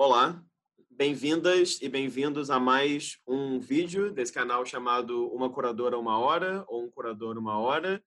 Olá, bem-vindas e bem-vindos a mais um vídeo desse canal chamado Uma Curadora Uma Hora ou Um Curador Uma Hora.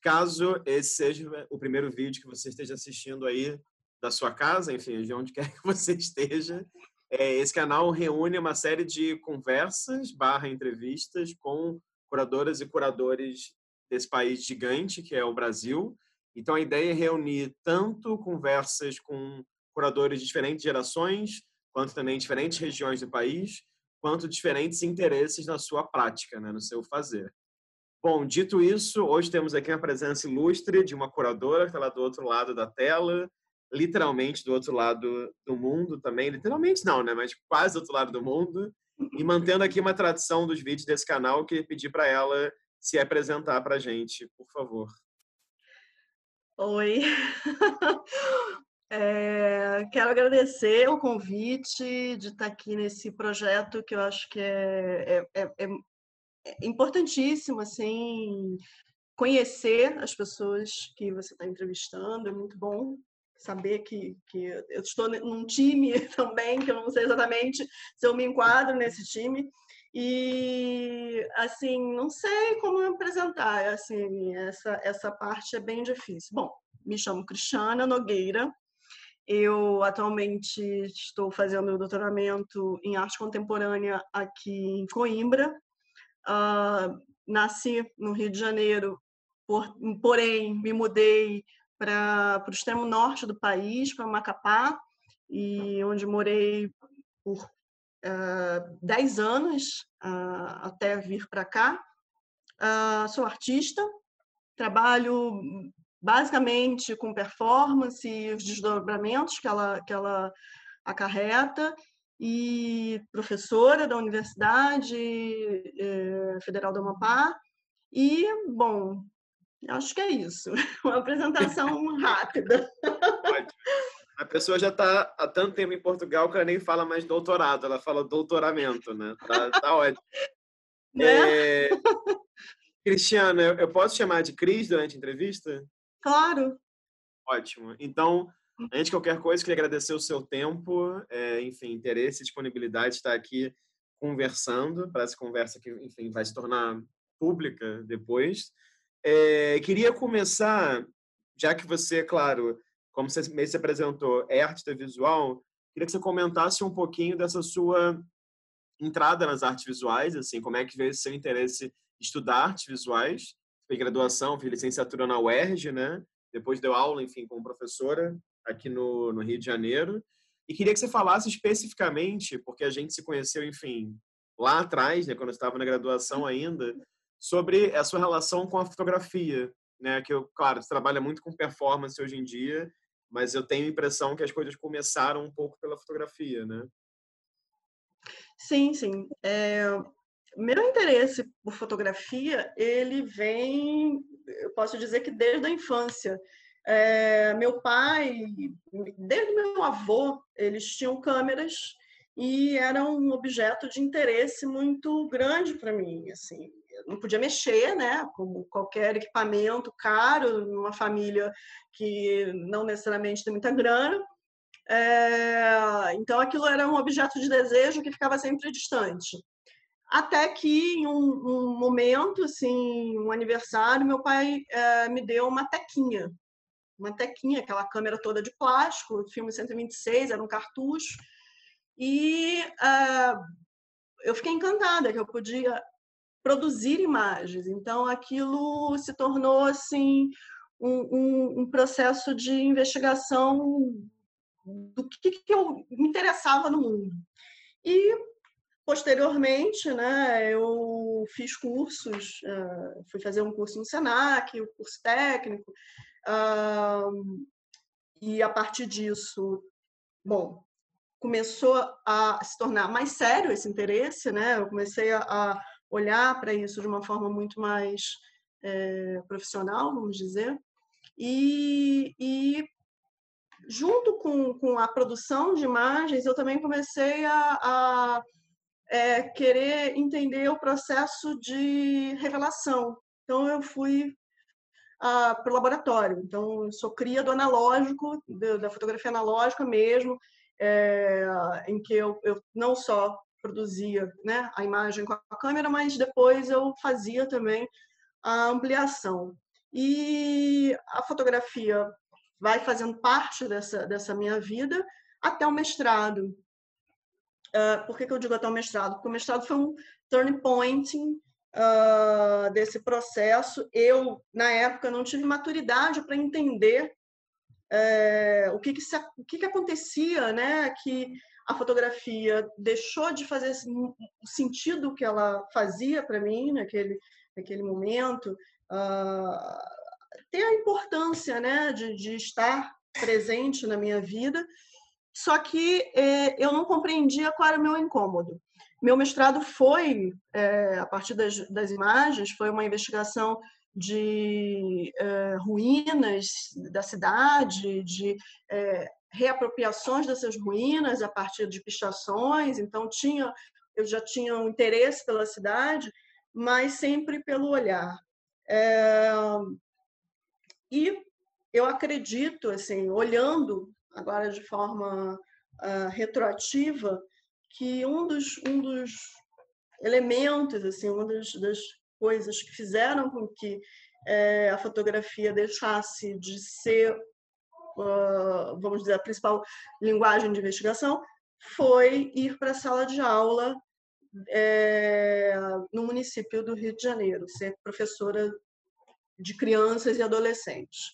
Caso esse seja o primeiro vídeo que você esteja assistindo aí da sua casa, enfim, de onde quer que você esteja, é, esse canal reúne uma série de conversas barra entrevistas com curadoras e curadores desse país gigante que é o Brasil. Então a ideia é reunir tanto conversas com curadores de diferentes gerações, quanto também diferentes regiões do país, quanto diferentes interesses na sua prática, né, no seu fazer. Bom, dito isso, hoje temos aqui a presença ilustre de uma curadora que está lá do outro lado da tela, literalmente do outro lado do mundo também, literalmente não, né, mas quase do outro lado do mundo, e mantendo aqui uma tradição dos vídeos desse canal, que pedir para ela se apresentar para a gente, por favor. Oi, É, quero agradecer o convite de estar aqui nesse projeto que eu acho que é, é, é, é importantíssimo, assim, conhecer as pessoas que você está entrevistando, é muito bom saber que, que eu estou num time também, que eu não sei exatamente se eu me enquadro nesse time, e, assim, não sei como apresentar, assim, essa, essa parte é bem difícil. Bom, me chamo Cristiana Nogueira, eu atualmente estou fazendo doutoramento em arte contemporânea aqui em Coimbra. Uh, nasci no Rio de Janeiro, por, porém me mudei para o extremo norte do país, para Macapá, e onde morei por uh, 10 anos uh, até vir para cá. Uh, sou artista, trabalho basicamente com performance e os desdobramentos que ela, que ela acarreta, e professora da Universidade eh, Federal do Amapá. E, bom, acho que é isso. Uma apresentação rápida. A pessoa já está há tanto tempo em Portugal que ela nem fala mais doutorado, ela fala doutoramento, né? Tá, tá ótimo. Né? É... Cristiana, eu posso chamar de Cris durante a entrevista? Claro. Ótimo. Então, antes de qualquer coisa, queria agradecer o seu tempo, é, enfim, interesse e disponibilidade de estar aqui conversando, para essa conversa que, enfim, vai se tornar pública depois. É, queria começar, já que você, claro, como você me se apresentou, é artista visual, queria que você comentasse um pouquinho dessa sua entrada nas artes visuais, assim, como é que veio esse seu interesse em estudar artes visuais fez graduação, fiz licenciatura na UERJ, né? Depois deu aula, enfim, como professora aqui no, no Rio de Janeiro. E queria que você falasse especificamente, porque a gente se conheceu, enfim, lá atrás, né, quando eu estava na graduação ainda, sobre a sua relação com a fotografia, né? Que eu, claro, você trabalha muito com performance hoje em dia, mas eu tenho a impressão que as coisas começaram um pouco pela fotografia, né? Sim, sim. É, meu interesse por fotografia, ele vem, eu posso dizer que desde a infância. É, meu pai, desde meu avô, eles tinham câmeras e era um objeto de interesse muito grande para mim. Assim, não podia mexer, né? Como qualquer equipamento caro, numa família que não necessariamente tem muita grana. É, então, aquilo era um objeto de desejo que ficava sempre distante. Até que em um, um momento, assim, um aniversário, meu pai é, me deu uma tequinha. Uma tequinha, aquela câmera toda de plástico, filme 126, era um cartucho. E é, eu fiquei encantada que eu podia produzir imagens. Então, aquilo se tornou, assim, um, um, um processo de investigação do que, que eu me interessava no mundo. E Posteriormente, né, eu fiz cursos, uh, fui fazer um curso no Senac, o um curso técnico, uh, e a partir disso, bom, começou a se tornar mais sério esse interesse, né? Eu comecei a, olhar para isso de uma forma muito mais é, profissional, vamos dizer, e, e junto com, com a produção de imagens, eu também comecei a, a é, querer entender o processo de revelação. Então, eu fui ah, para o laboratório. Então, sou cria do analógico, da fotografia analógica mesmo. é, em que eu, eu não só produzia né, a imagem com a câmera, mas depois eu fazia também a ampliação. E a fotografia vai fazendo parte dessa, dessa minha vida até o mestrado. Uh, por que, que eu digo até o mestrado? Porque o mestrado foi um turning point uh, desse processo. Eu, na época, não tive maturidade para entender uh, o, que, que, se, o que, que acontecia, né? que a fotografia deixou de fazer o sentido que ela fazia para mim naquele, naquele momento, uh, ter a importância né, de, de estar presente na minha vida, só que eh, eu não compreendia qual era o meu incômodo. Meu mestrado foi, é, a partir das, das, imagens, foi uma investigação de é, ruínas da cidade, de é, reapropriações dessas ruínas a partir de pichações. Então tinha, eu já tinha um interesse pela cidade, mas sempre pelo olhar. e eu acredito, assim, olhando agora de forma uh, retroativa, que um dos, um dos elementos, assim, uma das, das coisas que fizeram com que é, a fotografia deixasse de ser, uh, vamos dizer, a principal linguagem de investigação, foi ir para a sala de aula é, no município do Rio de Janeiro, ser professora de crianças e adolescentes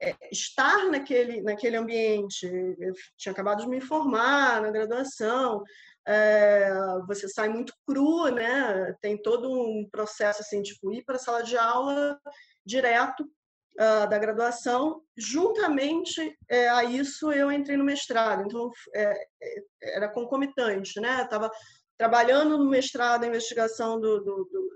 é, estar naquele, naquele ambiente, eu tinha acabado de me formar na graduação, é, você sai muito cru, né? Tem todo um processo assim, tipo, ir para a sala de aula direto uh, da graduação. Juntamente é, a isso, eu entrei no mestrado, então é, era concomitante, né? Estava trabalhando no mestrado, a investigação do, do, do,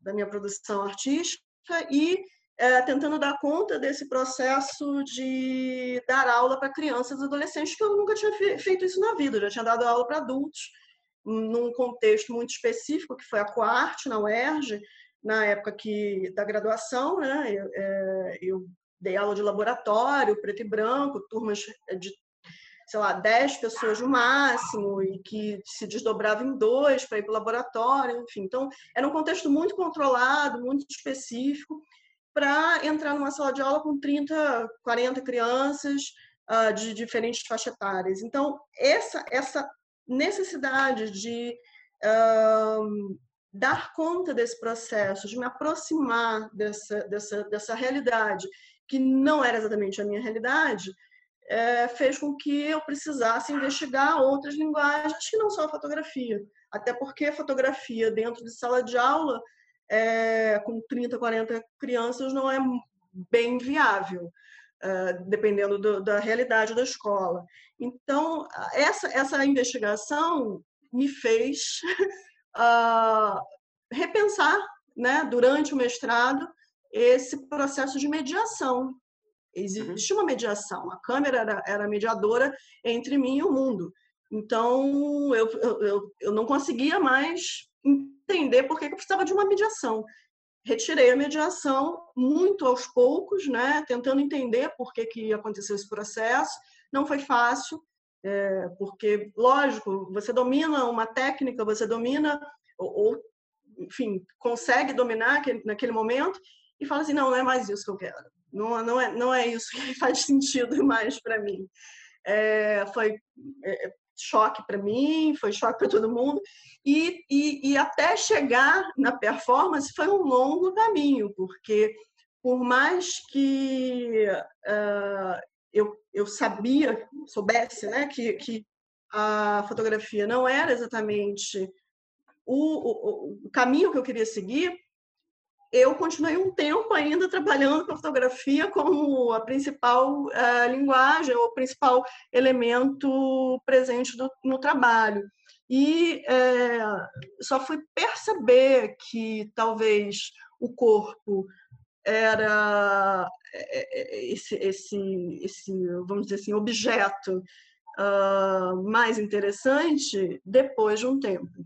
da minha produção artística e é, tentando dar conta desse processo de dar aula para crianças e adolescentes, que eu nunca tinha feito isso na vida, eu já tinha dado aula para adultos, num contexto muito específico, que foi a Coarte, na UERJ, na época que, da graduação, né? eu, é, eu dei aula de laboratório, preto e branco, turmas de sei lá, 10 pessoas no máximo, e que se desdobrava em dois para ir para o laboratório, enfim. Então, era um contexto muito controlado, muito específico, para entrar numa sala de aula com 30, 40 crianças uh, de diferentes faixas etárias. Então, essa, essa necessidade de uh, dar conta desse processo, de me aproximar dessa, dessa, dessa realidade, que não era exatamente a minha realidade, é, fez com que eu precisasse investigar outras linguagens que não só a fotografia. Até porque a fotografia dentro de sala de aula é, com 30, 40 crianças não é bem viável, é, dependendo do, da realidade da escola. Então, essa, essa investigação me fez uh, repensar, né, durante o mestrado, esse processo de mediação. Existe uma mediação, a câmera era, era mediadora entre mim e o mundo. Então, eu, eu, eu não conseguia mais entender por que eu precisava de uma mediação. Retirei a mediação muito aos poucos, né, tentando entender por que, que aconteceu esse processo. Não foi fácil, é, porque, lógico, você domina uma técnica, você domina, ou, ou enfim, consegue dominar aquele, naquele momento e fala assim: não, não é mais isso que eu quero. Não, não, é, não é isso que faz sentido mais para mim. É, foi é, choque para mim, foi choque para todo mundo. E, e, e, até chegar na performance foi um longo caminho, porque por mais que uh, eu, eu sabia, soubesse, né, que, que a fotografia não era exatamente o, o, o caminho que eu queria seguir, eu continuei um tempo ainda trabalhando com a fotografia como a principal uh, linguagem, ou principal elemento presente do, no trabalho. E é, só fui perceber que talvez o corpo era esse, esse, esse vamos dizer assim, objeto uh, mais interessante depois de um tempo.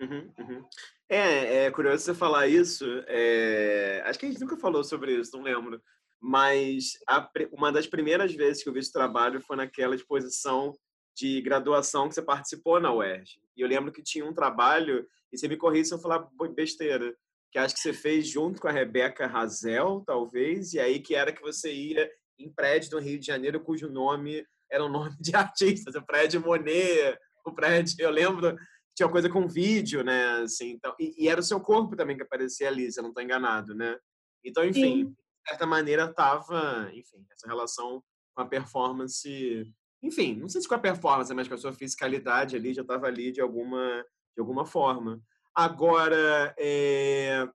Uhum, uhum. É, é curioso você falar isso. É... Acho que a gente nunca falou sobre isso, não lembro. Mas a, uma das primeiras vezes que eu vi esse trabalho foi naquela exposição de graduação que você participou na UERJ. E eu lembro que tinha um trabalho, e você me corrija se eu falar besteira, que acho que você fez junto com a Rebeca Razel, talvez, e aí que era que você ia em prédio do Rio de Janeiro cujo nome era o nome de artistas, o prédio Monet, o prédio, eu lembro, tinha coisa com vídeo, né, assim, então, e, e era o seu corpo também que aparecia ali, se eu não estou enganado, né? Então, enfim, Sim. de certa maneira tava, enfim, essa relação com a performance, enfim, não sei se com a performance, mas com a sua fiscalidade ali já estava ali de alguma de alguma forma. Agora, é,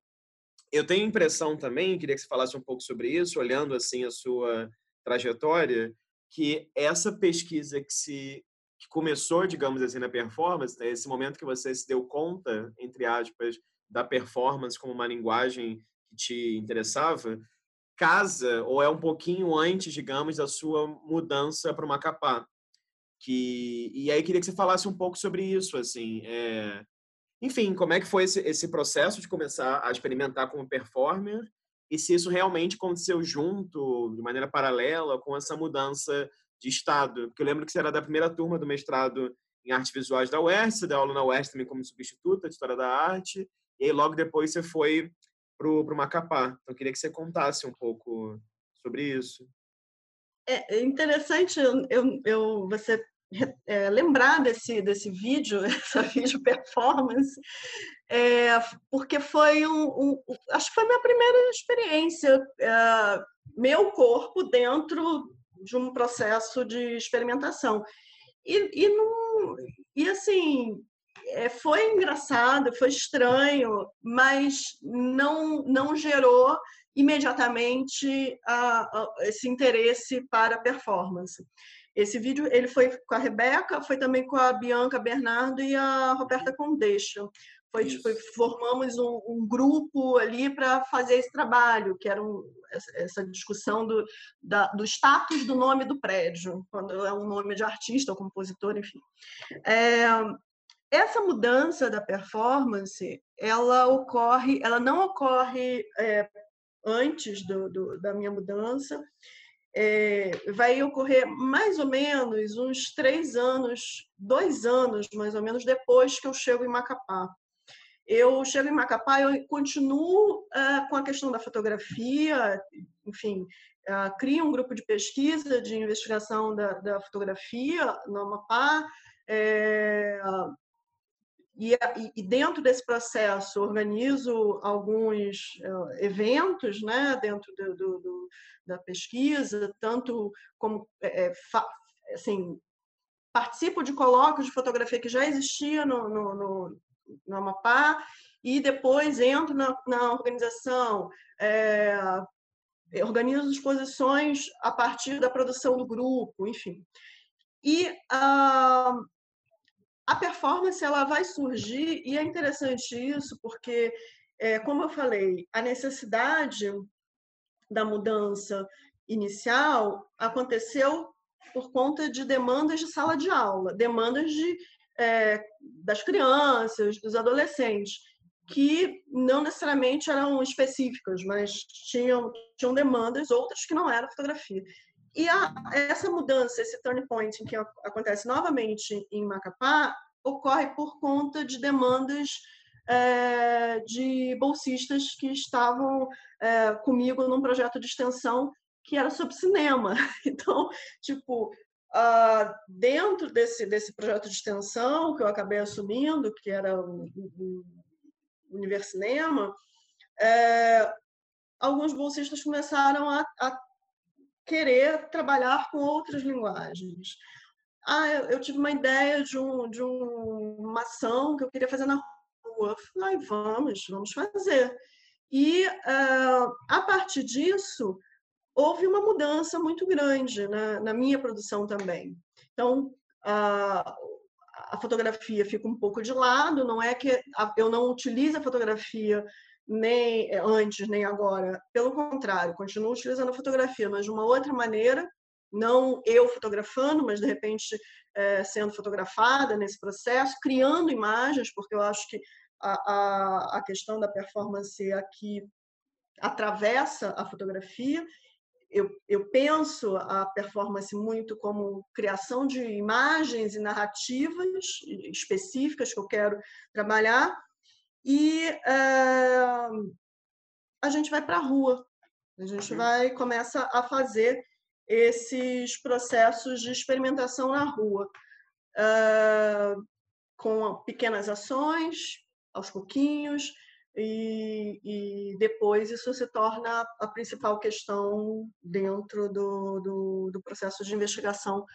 eu tenho a impressão também, queria que você falasse um pouco sobre isso, olhando assim a sua trajetória, que essa pesquisa que se que começou, digamos assim, na performance, né, esse momento que você se deu conta, entre aspas, da performance como uma linguagem que te interessava, casa ou é um pouquinho antes, digamos, da sua mudança para o Macapá. Que e aí queria que você falasse um pouco sobre isso, assim, é... enfim, como é que foi esse, esse processo de começar a experimentar como performer e se isso realmente aconteceu junto, de maneira paralela, com essa mudança de estado. Porque eu lembro que você era da primeira turma do mestrado em artes visuais da UERJ, você deu aula na UERJ também como substituta de História da Arte, e aí logo depois você foi para o Macapá. Então, eu queria que você contasse um pouco sobre isso. É, é interessante eu, eu, você é, lembrar desse, desse vídeo, essa vídeo performance, é, porque foi um, um, acho que foi minha primeira experiência, é, meu corpo dentro de um processo de experimentação. E, e, não, e assim, é, foi engraçado, foi estranho, mas não, não gerou imediatamente a, a, esse interesse para a performance. Esse vídeo ele foi com a Rebeca, foi também com a Bianca Bernardo e a Roberta Condeixa. Foi, tipo, formamos um, um, grupo ali para fazer esse trabalho, que era um, essa discussão do, da, do status do nome do prédio, quando é um nome de artista ou compositor, enfim. É, essa mudança da performance, ela ocorre, ela não ocorre é, antes do, do, da minha mudança, é, vai ocorrer mais ou menos uns três anos, dois anos mais ou menos depois que eu chego em Macapá. Eu chego em Macapá, eu continuo uh, com a questão da fotografia, enfim, uh, crio um grupo de pesquisa, de investigação da, da fotografia no Amapá, é, e, e, dentro desse processo organizo alguns uh, eventos né, dentro do, do, do, da pesquisa, tanto como é, assim, participo de colóquios de fotografia que já existia no, no, no, no Amapá e depois entro na, na organização, é, organizo exposições a partir da produção do grupo, enfim. E uh, a performance ela vai surgir e é interessante isso porque, é, como eu falei, a necessidade da mudança inicial aconteceu por conta de demandas de sala de aula, demandas de, é, das crianças, dos adolescentes, que não necessariamente eram específicas, mas tinham, tinham demandas outras que não eram fotografia. E a, essa mudança, esse turning point que acontece novamente em Macapá, ocorre por conta de demandas é, de bolsistas que estavam é, comigo num projeto de extensão que era sobre cinema. Então, tipo, uh, dentro desse, desse projeto de extensão que eu acabei assumindo, que era o, o Universinema, é, alguns bolsistas começaram a, a querer trabalhar com outras linguagens. Ah, eu, tive uma ideia de, um, de um, uma ação que eu queria fazer na rua. Eu falei, vamos, vamos fazer. E uh, a partir disso, houve uma mudança muito grande na, na minha produção também. Então, a, a fotografia fica um pouco de lado, não é que eu não utilizo a fotografia nem eh, antes nem agora. Pelo contrário, continuo utilizando a fotografia, mas de uma outra maneira, não eu fotografando, mas de repente é, sendo fotografada nesse processo, criando imagens, porque eu acho que a, a, a questão da performance aqui atravessa a fotografia eu, eu penso a performance muito como criação de imagens e narrativas específicas que eu quero trabalhar, e é, a gente vai para a rua, a gente vai começa a fazer esses processos de experimentação na rua, é, com pequenas ações, aos pouquinhos, e, e, depois isso se torna a principal questão dentro do, do, do processo de investigação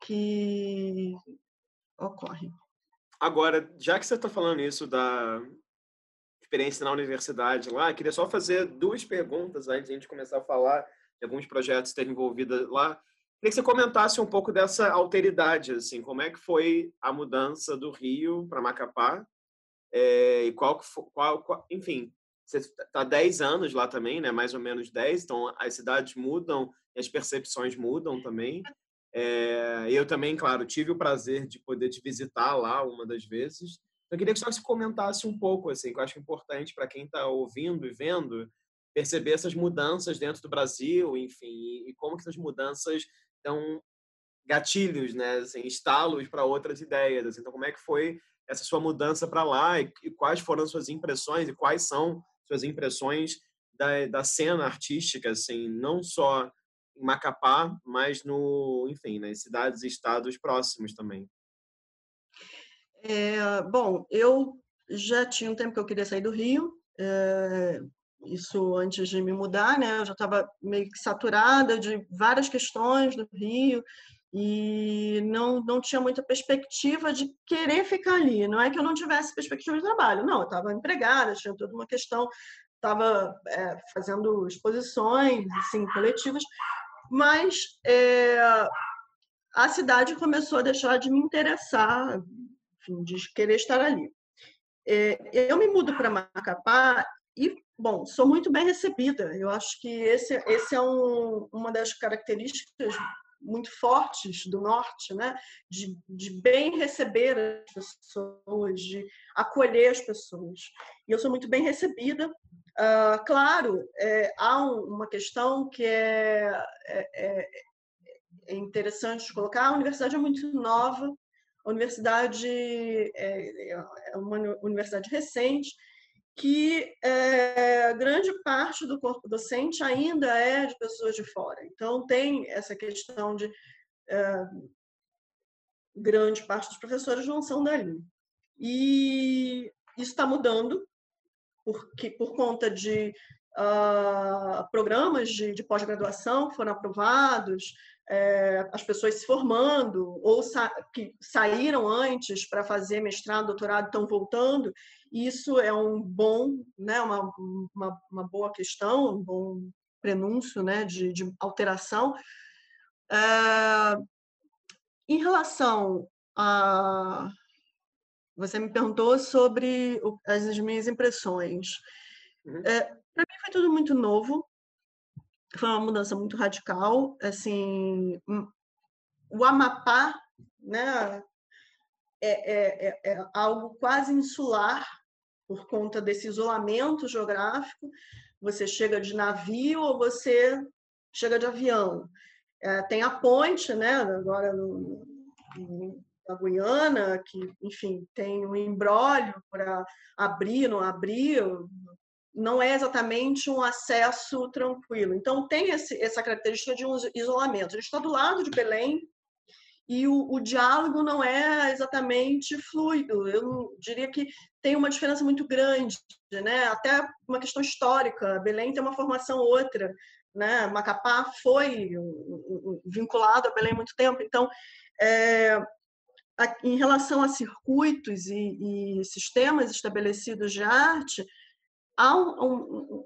que ocorre. Agora, já que você está falando isso da experiência na universidade lá, queria só fazer duas perguntas antes de a gente começar a falar de alguns projetos que estão envolvidos lá. Queria que você comentasse um pouco dessa alteridade, assim, como é que foi a mudança do Rio para Macapá é, e qual, qual, qual, enfim, você está 10 anos lá também, né? Mais ou menos 10, então as cidades mudam as percepções mudam também. É, eu também, claro, tive o prazer de poder te visitar lá uma das vezes. Eu queria que você comentasse um pouco, assim, que eu acho importante para quem está ouvindo e vendo perceber essas mudanças dentro do Brasil, enfim, e, e como que essas mudanças dão gatilhos, né, assim, estalos para outras ideias. Assim. Então, como é que foi essa sua mudança para lá e, e, quais foram suas impressões e quais são suas impressões da, da cena artística, assim, não só em Macapá, mas no, enfim, nas cidades e estados próximos também. É, bom, eu já tinha um tempo que eu queria sair do Rio, é, isso antes de me mudar, né? Eu já estava meio que saturada de várias questões do Rio, e não, não tinha muita perspectiva de querer ficar ali. Não é que eu não tivesse perspectiva de trabalho, não, eu estava empregada, tinha toda uma questão, estava é, fazendo exposições assim, coletivas, mas é, a cidade começou a deixar de me interessar, enfim, de querer estar ali. É, eu me mudo para Macapá e, bom, sou muito bem recebida. Eu acho que esse, esse é um, uma das características muito fortes do norte, né? de, de bem receber as pessoas, de acolher as pessoas. E eu sou muito bem recebida. Uh, claro, é, há um, uma questão que é, é, é, é interessante colocar: a universidade é muito nova, a universidade é, é uma universidade recente, que é, grande parte do corpo docente ainda é de pessoas de fora. Então, tem essa questão de é, grande parte dos professores não são dali. E isso está mudando, porque, por conta de uh, programas de, de pós-graduação que foram aprovados, é, as pessoas se formando ou sa que saíram antes para fazer mestrado, doutorado, estão voltando. Isso é um bom, né, uma, uma, uma boa questão, um bom prenúncio né, de, de alteração. É, em relação a. Você me perguntou sobre as minhas impressões. Uhum. É, para mim foi tudo muito novo, foi uma mudança muito radical. Assim, hum, o Amapá, né, é, é, é, é algo quase insular por conta desse isolamento geográfico. Você chega de navio ou você chega de avião. É, tem a ponte, né? Agora no, no, na Guiana, que, enfim, tem um embrólio para abrir, não abrir, não é exatamente um acesso tranquilo. Então, tem esse, essa característica de um isolamento. A gente está do lado de Belém e o, o, diálogo não é exatamente fluido. Eu diria que tem uma diferença muito grande, né? até uma questão histórica. Belém tem uma formação outra. Né? Macapá foi vinculado a Belém há muito tempo. Então, é, em relação a circuitos e, e sistemas estabelecidos de arte, há um, um,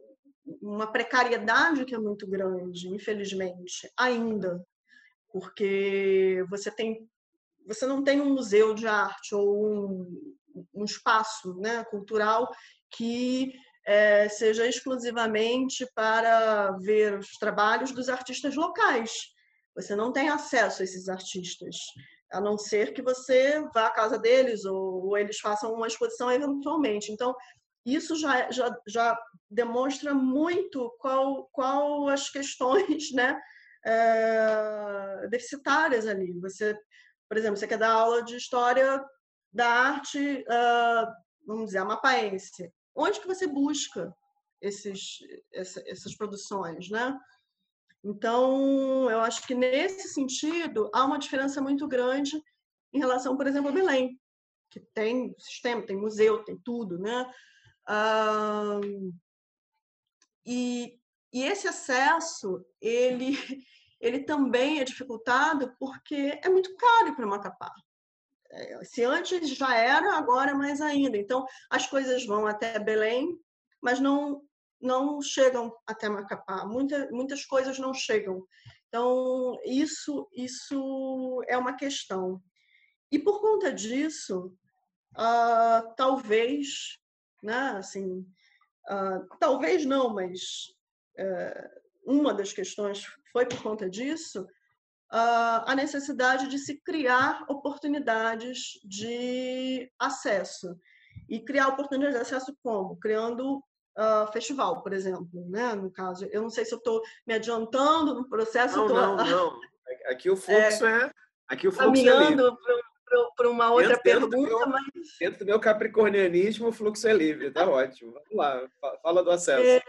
uma precariedade que é muito grande, infelizmente, ainda, porque você tem você não tem um museu de arte ou um, um espaço né, cultural que é, seja exclusivamente para ver os trabalhos dos artistas locais. Você não tem acesso a esses artistas, a não ser que você vá à casa deles ou, ou eles façam uma exposição eventualmente. Então, isso já, já, já demonstra muito qual, qual as questões né, é, deficitárias ali. Você, por exemplo, você quer dar aula de história da arte, uh, vamos dizer, amapaense. Onde que você busca esses, essa, essas produções, né? Então, eu acho que nesse sentido há uma diferença muito grande em relação, por exemplo, a Belém, que tem sistema, tem museu, tem tudo, né? Ah, e, e esse acesso, ele, ele também é dificultado porque é muito caro para Macapá. Se antes já era, agora é mais ainda. Então, as coisas vão até Belém, mas não não chegam até Macapá. Muita, muitas coisas não chegam. Então, isso, isso é uma questão. E por conta disso, uh, talvez, né, assim, uh, talvez não, mas uh, uma das questões foi por conta disso, a necessidade de se criar oportunidades de acesso. E criar oportunidades de acesso como? Criando uh, festival, por exemplo, né? No caso, eu não sei se eu estou me adiantando no processo. Não, tô... não, não. Aqui o fluxo é, é aqui o fluxo caminhando é para uma outra dentro, pergunta, dentro meu, mas dentro do meu capricornianismo o fluxo é livre, tá ótimo. Vamos lá, fala do acesso. É,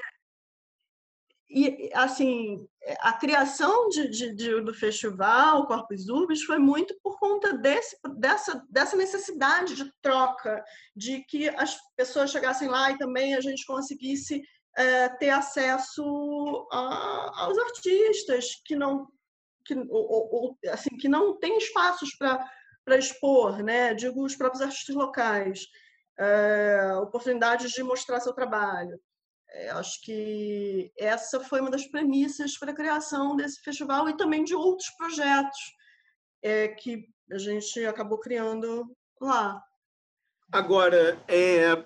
e assim a criação de, de, de, do festival Corpus Urbis foi muito por conta desse, dessa, dessa necessidade de troca, de que as pessoas chegassem lá e também a gente conseguisse é, ter acesso a, aos artistas que não que, ou, ou, assim, que não têm espaços para expor, né? digo os próprios artistas locais, é, oportunidades de mostrar seu trabalho. É, acho que essa foi uma das premissas para a criação desse festival e também de outros projetos é, que a gente acabou criando lá. Agora, é,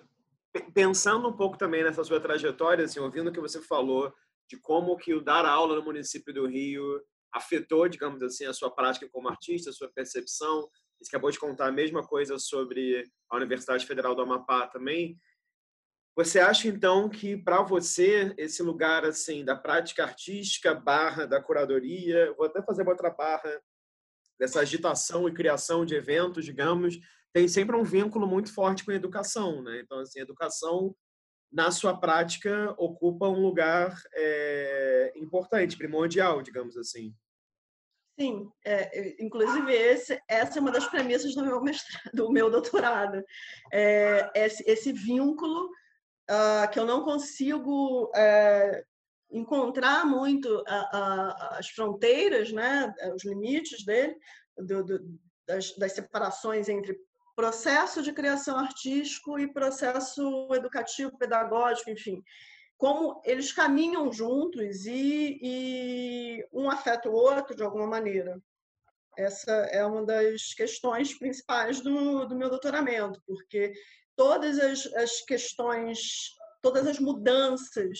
pensando um pouco também nessa sua trajetória, assim, ouvindo o que você falou de como que o dar aula no município do Rio afetou, digamos assim, a sua prática como artista, a sua percepção. Você acabou de contar a mesma coisa sobre a Universidade Federal do Amapá também. Você acha então que para você esse lugar assim da prática artística barra da curadoria, vou até fazer outra barra dessa agitação e criação de eventos, digamos, tem sempre um vínculo muito forte com a educação, né? Então assim, a educação na sua prática ocupa um lugar é, importante, primordial, digamos assim. Sim, é, inclusive esse, essa é uma das premissas do meu mestrado, do meu doutorado, é, esse, esse vínculo uh, que eu não consigo uh, encontrar muito a, a, as fronteiras, né, os limites dele, do, do, das, das separações entre processo de criação artístico e processo educativo, pedagógico, enfim como eles caminham juntos e, e, um afeta o outro de alguma maneira. Essa é uma das questões principais do, do meu doutoramento, porque todas as, as questões, todas as mudanças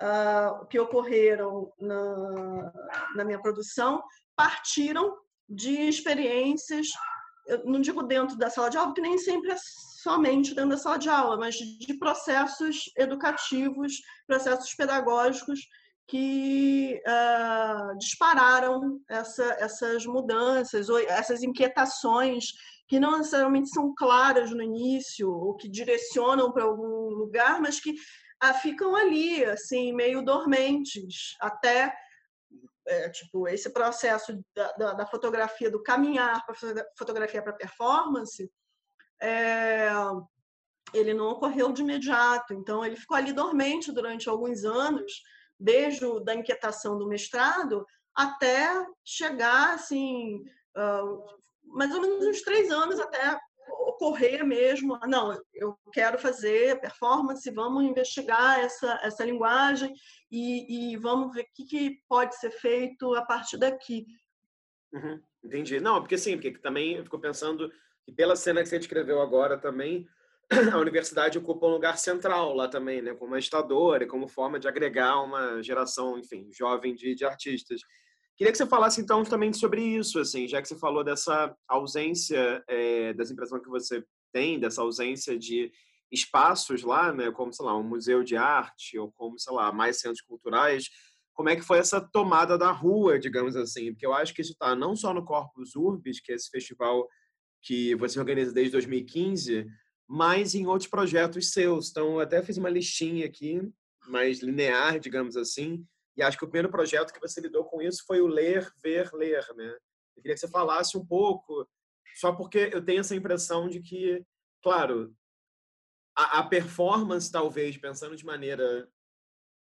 uh, que ocorreram na, na minha produção partiram de experiências, não digo dentro da sala de aula, porque nem sempre é somente dentro da sala de aula, mas de processos educativos, processos pedagógicos que uh, dispararam essa, essas mudanças, ou essas inquietações que não necessariamente são claras no início, ou que direcionam para algum lugar, mas que ah, ficam ali, assim, meio dormentes, até é, tipo esse processo da, da, da, fotografia, do caminhar para fotografia para performance, é, ele não ocorreu de imediato. Então, ele ficou ali dormente durante alguns anos, desde a da inquietação do mestrado até chegar, assim, uh, mais ou menos uns três anos até ocorrer mesmo, não, eu quero fazer performance, vamos investigar essa, essa linguagem e, e vamos ver o que, que, pode ser feito a partir daqui. Uhum, entendi. Não, porque sim, porque também eu fico pensando que pela cena que você descreveu agora também, a universidade ocupa um lugar central lá também, né, como agitadora e como forma de agregar uma geração, enfim, jovem de, de artistas. Queria que você falasse então também sobre isso, assim, já que você falou dessa ausência, é, dessa impressão que você tem, dessa ausência de espaços lá, né, como, sei lá, um museu de arte ou como, sei lá, mais centros culturais, como é que foi essa tomada da rua, digamos assim? Porque eu acho que isso está não só no Corpus Urbis, que é esse festival que você organiza desde 2015, mas em outros projetos seus. Então, eu até fiz uma listinha aqui, mais linear, digamos assim, e acho que o primeiro projeto que você lidou com isso foi o Ler, Ver, Ler, né? Eu queria que você falasse um pouco, só porque eu tenho essa impressão de que, claro, a, a performance, talvez, pensando de maneira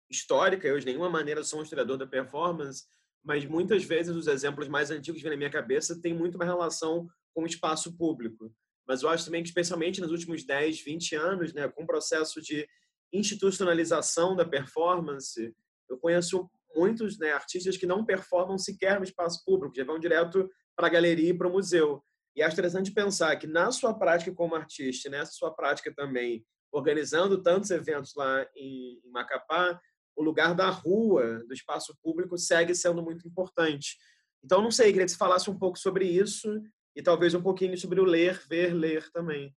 histórica, eu de nenhuma maneira sou um historiador da performance, mas muitas vezes os exemplos mais antigos que vêm na minha cabeça têm muito uma relação com o espaço público. Mas eu acho também que, especialmente nos últimos 10, 20 anos, né, com o processo de institucionalização da performance, eu conheço muitos né, artistas que não performam sequer no espaço público, já vão direto para a galeria e para o museu. E acho interessante pensar que na sua prática como artista, nessa sua prática também, organizando tantos eventos lá em Macapá, o lugar da rua, do espaço público, segue sendo muito importante. Então, não sei, queria que você falasse um pouco sobre isso e talvez um pouquinho sobre o ler, ver, ler também.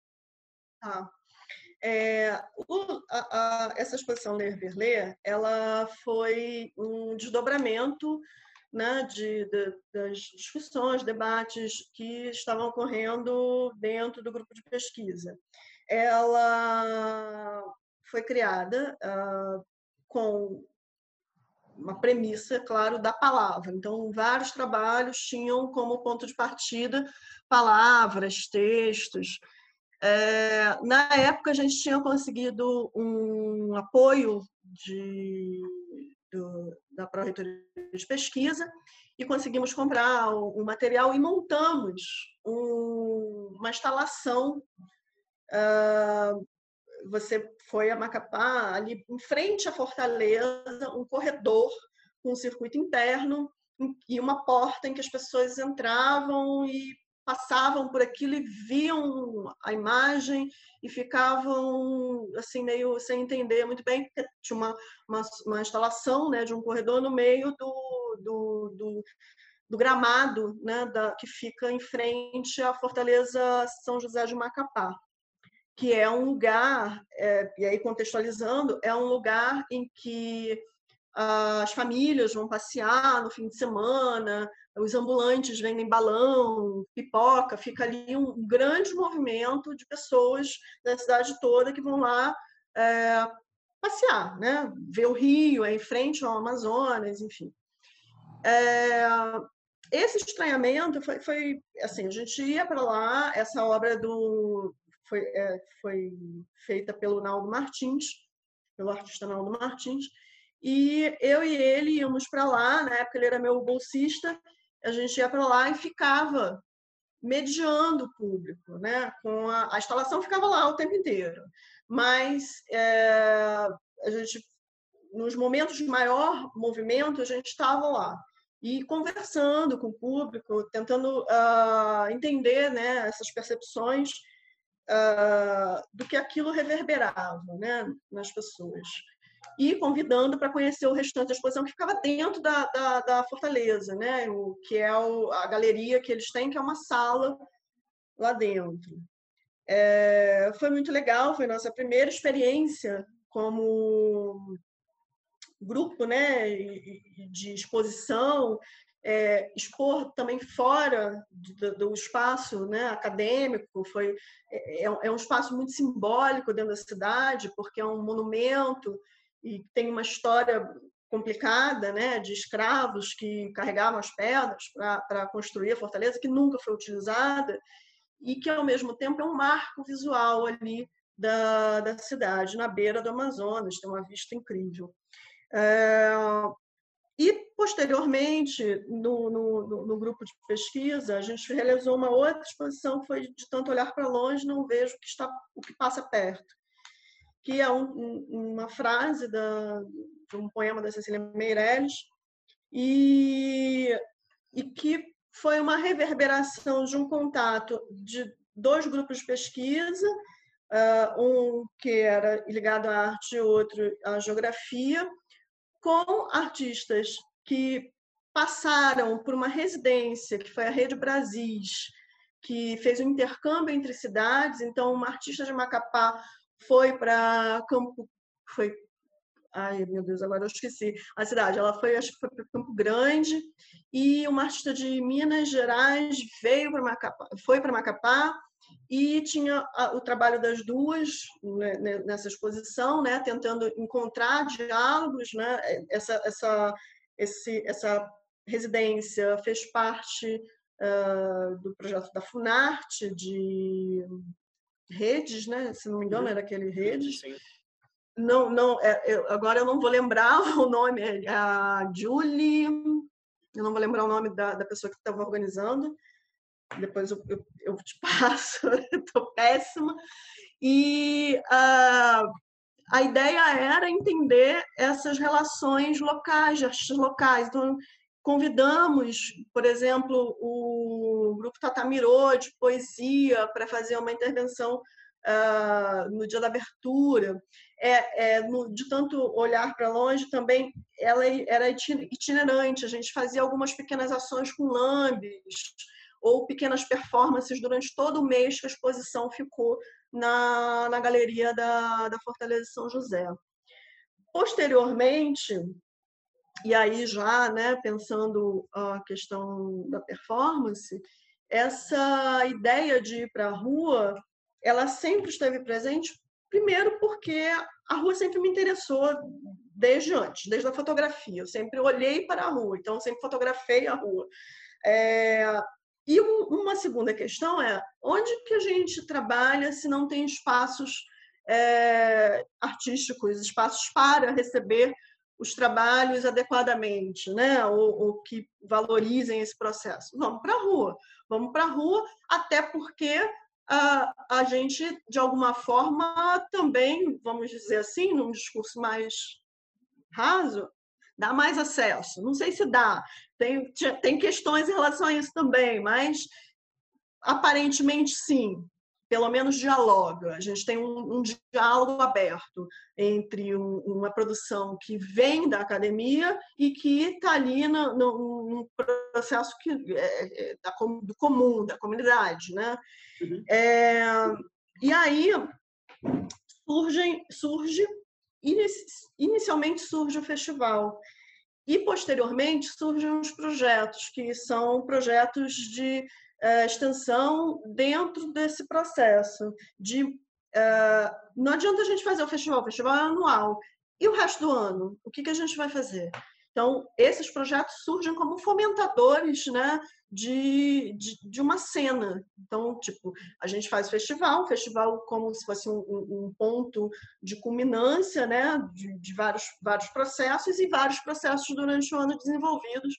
Ah, é, o, a, a, essa exposição Ler, Ver, Ler, ela foi um desdobramento né, de, de, das discussões, debates que estavam ocorrendo dentro do grupo de pesquisa. Ela foi criada uh, com uma premissa, claro, da palavra. Então, vários trabalhos tinham como ponto de partida palavras, textos. É, na época, a gente tinha conseguido um apoio de, do, da Pró-Reitoria de Pesquisa e conseguimos comprar o, o material e montamos um, uma instalação uh, você foi a Macapá, ali em frente à fortaleza, um corredor com um circuito interno e uma porta em que as pessoas entravam e passavam por aquilo e viam a imagem e ficavam assim meio sem entender muito bem porque tinha uma, uma, uma instalação né de um corredor no meio do, do, do, do gramado né da, que fica em frente à fortaleza São José de Macapá que é um lugar, é, e aí contextualizando, é um lugar em que as famílias vão passear no fim de semana, os ambulantes vendem balão, pipoca, fica ali um grande movimento de pessoas da cidade toda que vão lá é, passear, né? ver o Rio, é em frente ao Amazonas, enfim. É, esse estranhamento foi, foi, assim, a gente ia para lá, essa obra do foi, é, foi feita pelo Naldo Martins, pelo artista Naldo Martins, e eu e ele íamos para lá, na época ele era meu bolsista, a gente ia para lá e ficava mediando o público, né? Com a, a instalação ficava lá o tempo inteiro, mas é, a gente nos momentos de maior movimento a gente estava lá e conversando com o público, tentando uh, entender né, essas percepções uh, do que aquilo reverberava né, nas pessoas. E convidando para conhecer o restante da exposição, que ficava dentro da, da, da Fortaleza, né, o, que é o, a galeria que eles têm, que é uma sala lá dentro. É, foi muito legal, foi nossa primeira experiência como grupo né, de exposição é, expor também fora do, do espaço né, acadêmico, foi, é, é, é, um espaço muito simbólico dentro da cidade, porque é um monumento e tem uma história complicada né, de escravos que carregavam as pedras para construir a fortaleza, que nunca foi utilizada, e que, ao mesmo tempo, é um marco visual ali da, da cidade, na beira do Amazonas, tem uma vista incrível. É, e, posteriormente, no, no, no, grupo de pesquisa, a gente realizou uma outra exposição que foi de tanto olhar para longe, não vejo o que, está, o que passa perto, que é um, uma frase da, de um poema da Cecília Meirelles, e, e que foi uma reverberação de um contato de dois grupos de pesquisa, uh, um que era ligado à arte e outro à geografia, com artistas que passaram por uma residência, que foi a Rede Brasis, que fez um intercâmbio entre cidades. Então, uma artista de Macapá foi para Campo, foi Ai, meu Deus, agora eu esqueci a cidade. Ela foi, acho que foi para Campo Grande e uma artista de Minas Gerais veio para Macapá, foi para Macapá e tinha o trabalho das duas né, né, nessa exposição, né, tentando encontrar diálogos, né, essa essa esse, essa residência fez parte uh, do projeto da Funarte de redes, né, se não me engano era aquele redes. Sim não, não, é, eu, agora eu não vou lembrar o nome, é a Julie, eu não vou lembrar o nome da, da pessoa que estava organizando, depois eu, eu, eu te passo, estou péssima. E a, a ideia era entender essas relações locais, de artistas locais. Então, convidamos, por exemplo, o grupo Tatamirô de poesia para fazer uma intervenção uh, no dia da abertura é, é no, de tanto olhar para longe, também ela era itinerante. A gente fazia algumas pequenas ações com lambes ou pequenas performances durante todo o mês que a exposição ficou na, na galeria da, da Fortaleza de São José. Posteriormente, e aí já né, pensando a questão da performance, essa ideia de ir para a rua, ela sempre esteve presente Primeiro, porque a rua sempre me interessou desde antes, desde a fotografia. Eu sempre olhei para a rua, então sempre fotografei a rua. É... E uma segunda questão é onde que a gente trabalha se não tem espaços é, artísticos, espaços para receber os trabalhos adequadamente, né? Ou, ou que valorizem esse processo. Vamos para a rua, vamos para a rua, até porque a, a gente, de alguma forma, também, vamos dizer assim, num discurso mais raso, dá mais acesso. Não sei se dá, tem, tem questões em relação a isso também, mas aparentemente sim pelo menos dialoga. A gente tem um, um diálogo aberto entre um, uma produção que vem da academia e que está ali no, no, num processo que, é, é, da, do comum, da comunidade. Né? Uhum. É, e aí surge, surge inicialmente surge o festival. E, posteriormente, surgem os projetos, que são projetos de uh, extensão dentro desse processo de uh, não adianta a gente fazer o festival, o festival é anual. E o resto do ano? O que, que a gente vai fazer? Então, esses projetos surgem como fomentadores né, de, de, de, uma cena. Então, tipo, a gente faz festival, festival como se fosse um, um ponto de culminância né, de, de, vários, vários processos e vários processos durante o ano desenvolvidos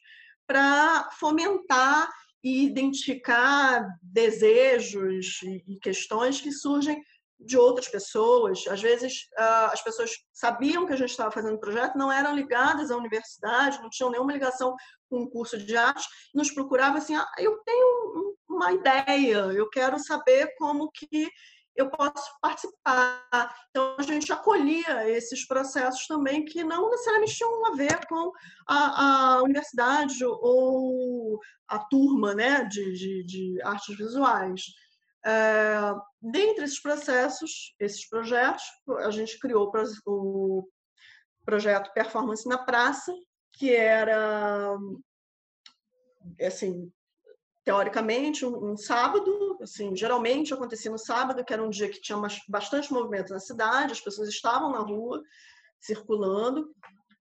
para fomentar e identificar desejos e questões que surgem de outras pessoas. Às vezes, ah, as pessoas sabiam que a gente estava fazendo o projeto, não eram ligadas à universidade, não tinham nenhuma ligação com o curso de arte, nos procuravam assim: ah, eu tenho uma ideia, eu quero saber como que eu posso participar. Então, a gente acolhia esses processos também que não necessariamente tinham a ver com a, a universidade ou a turma né, de, de, de artes visuais. É, dentre esses processos, esses projetos, a gente criou o projeto Performance na Praça, que era assim teoricamente, um, um, sábado, assim, geralmente acontecia no sábado, que era um dia que tinha bastante movimento na cidade, as pessoas estavam na rua, circulando.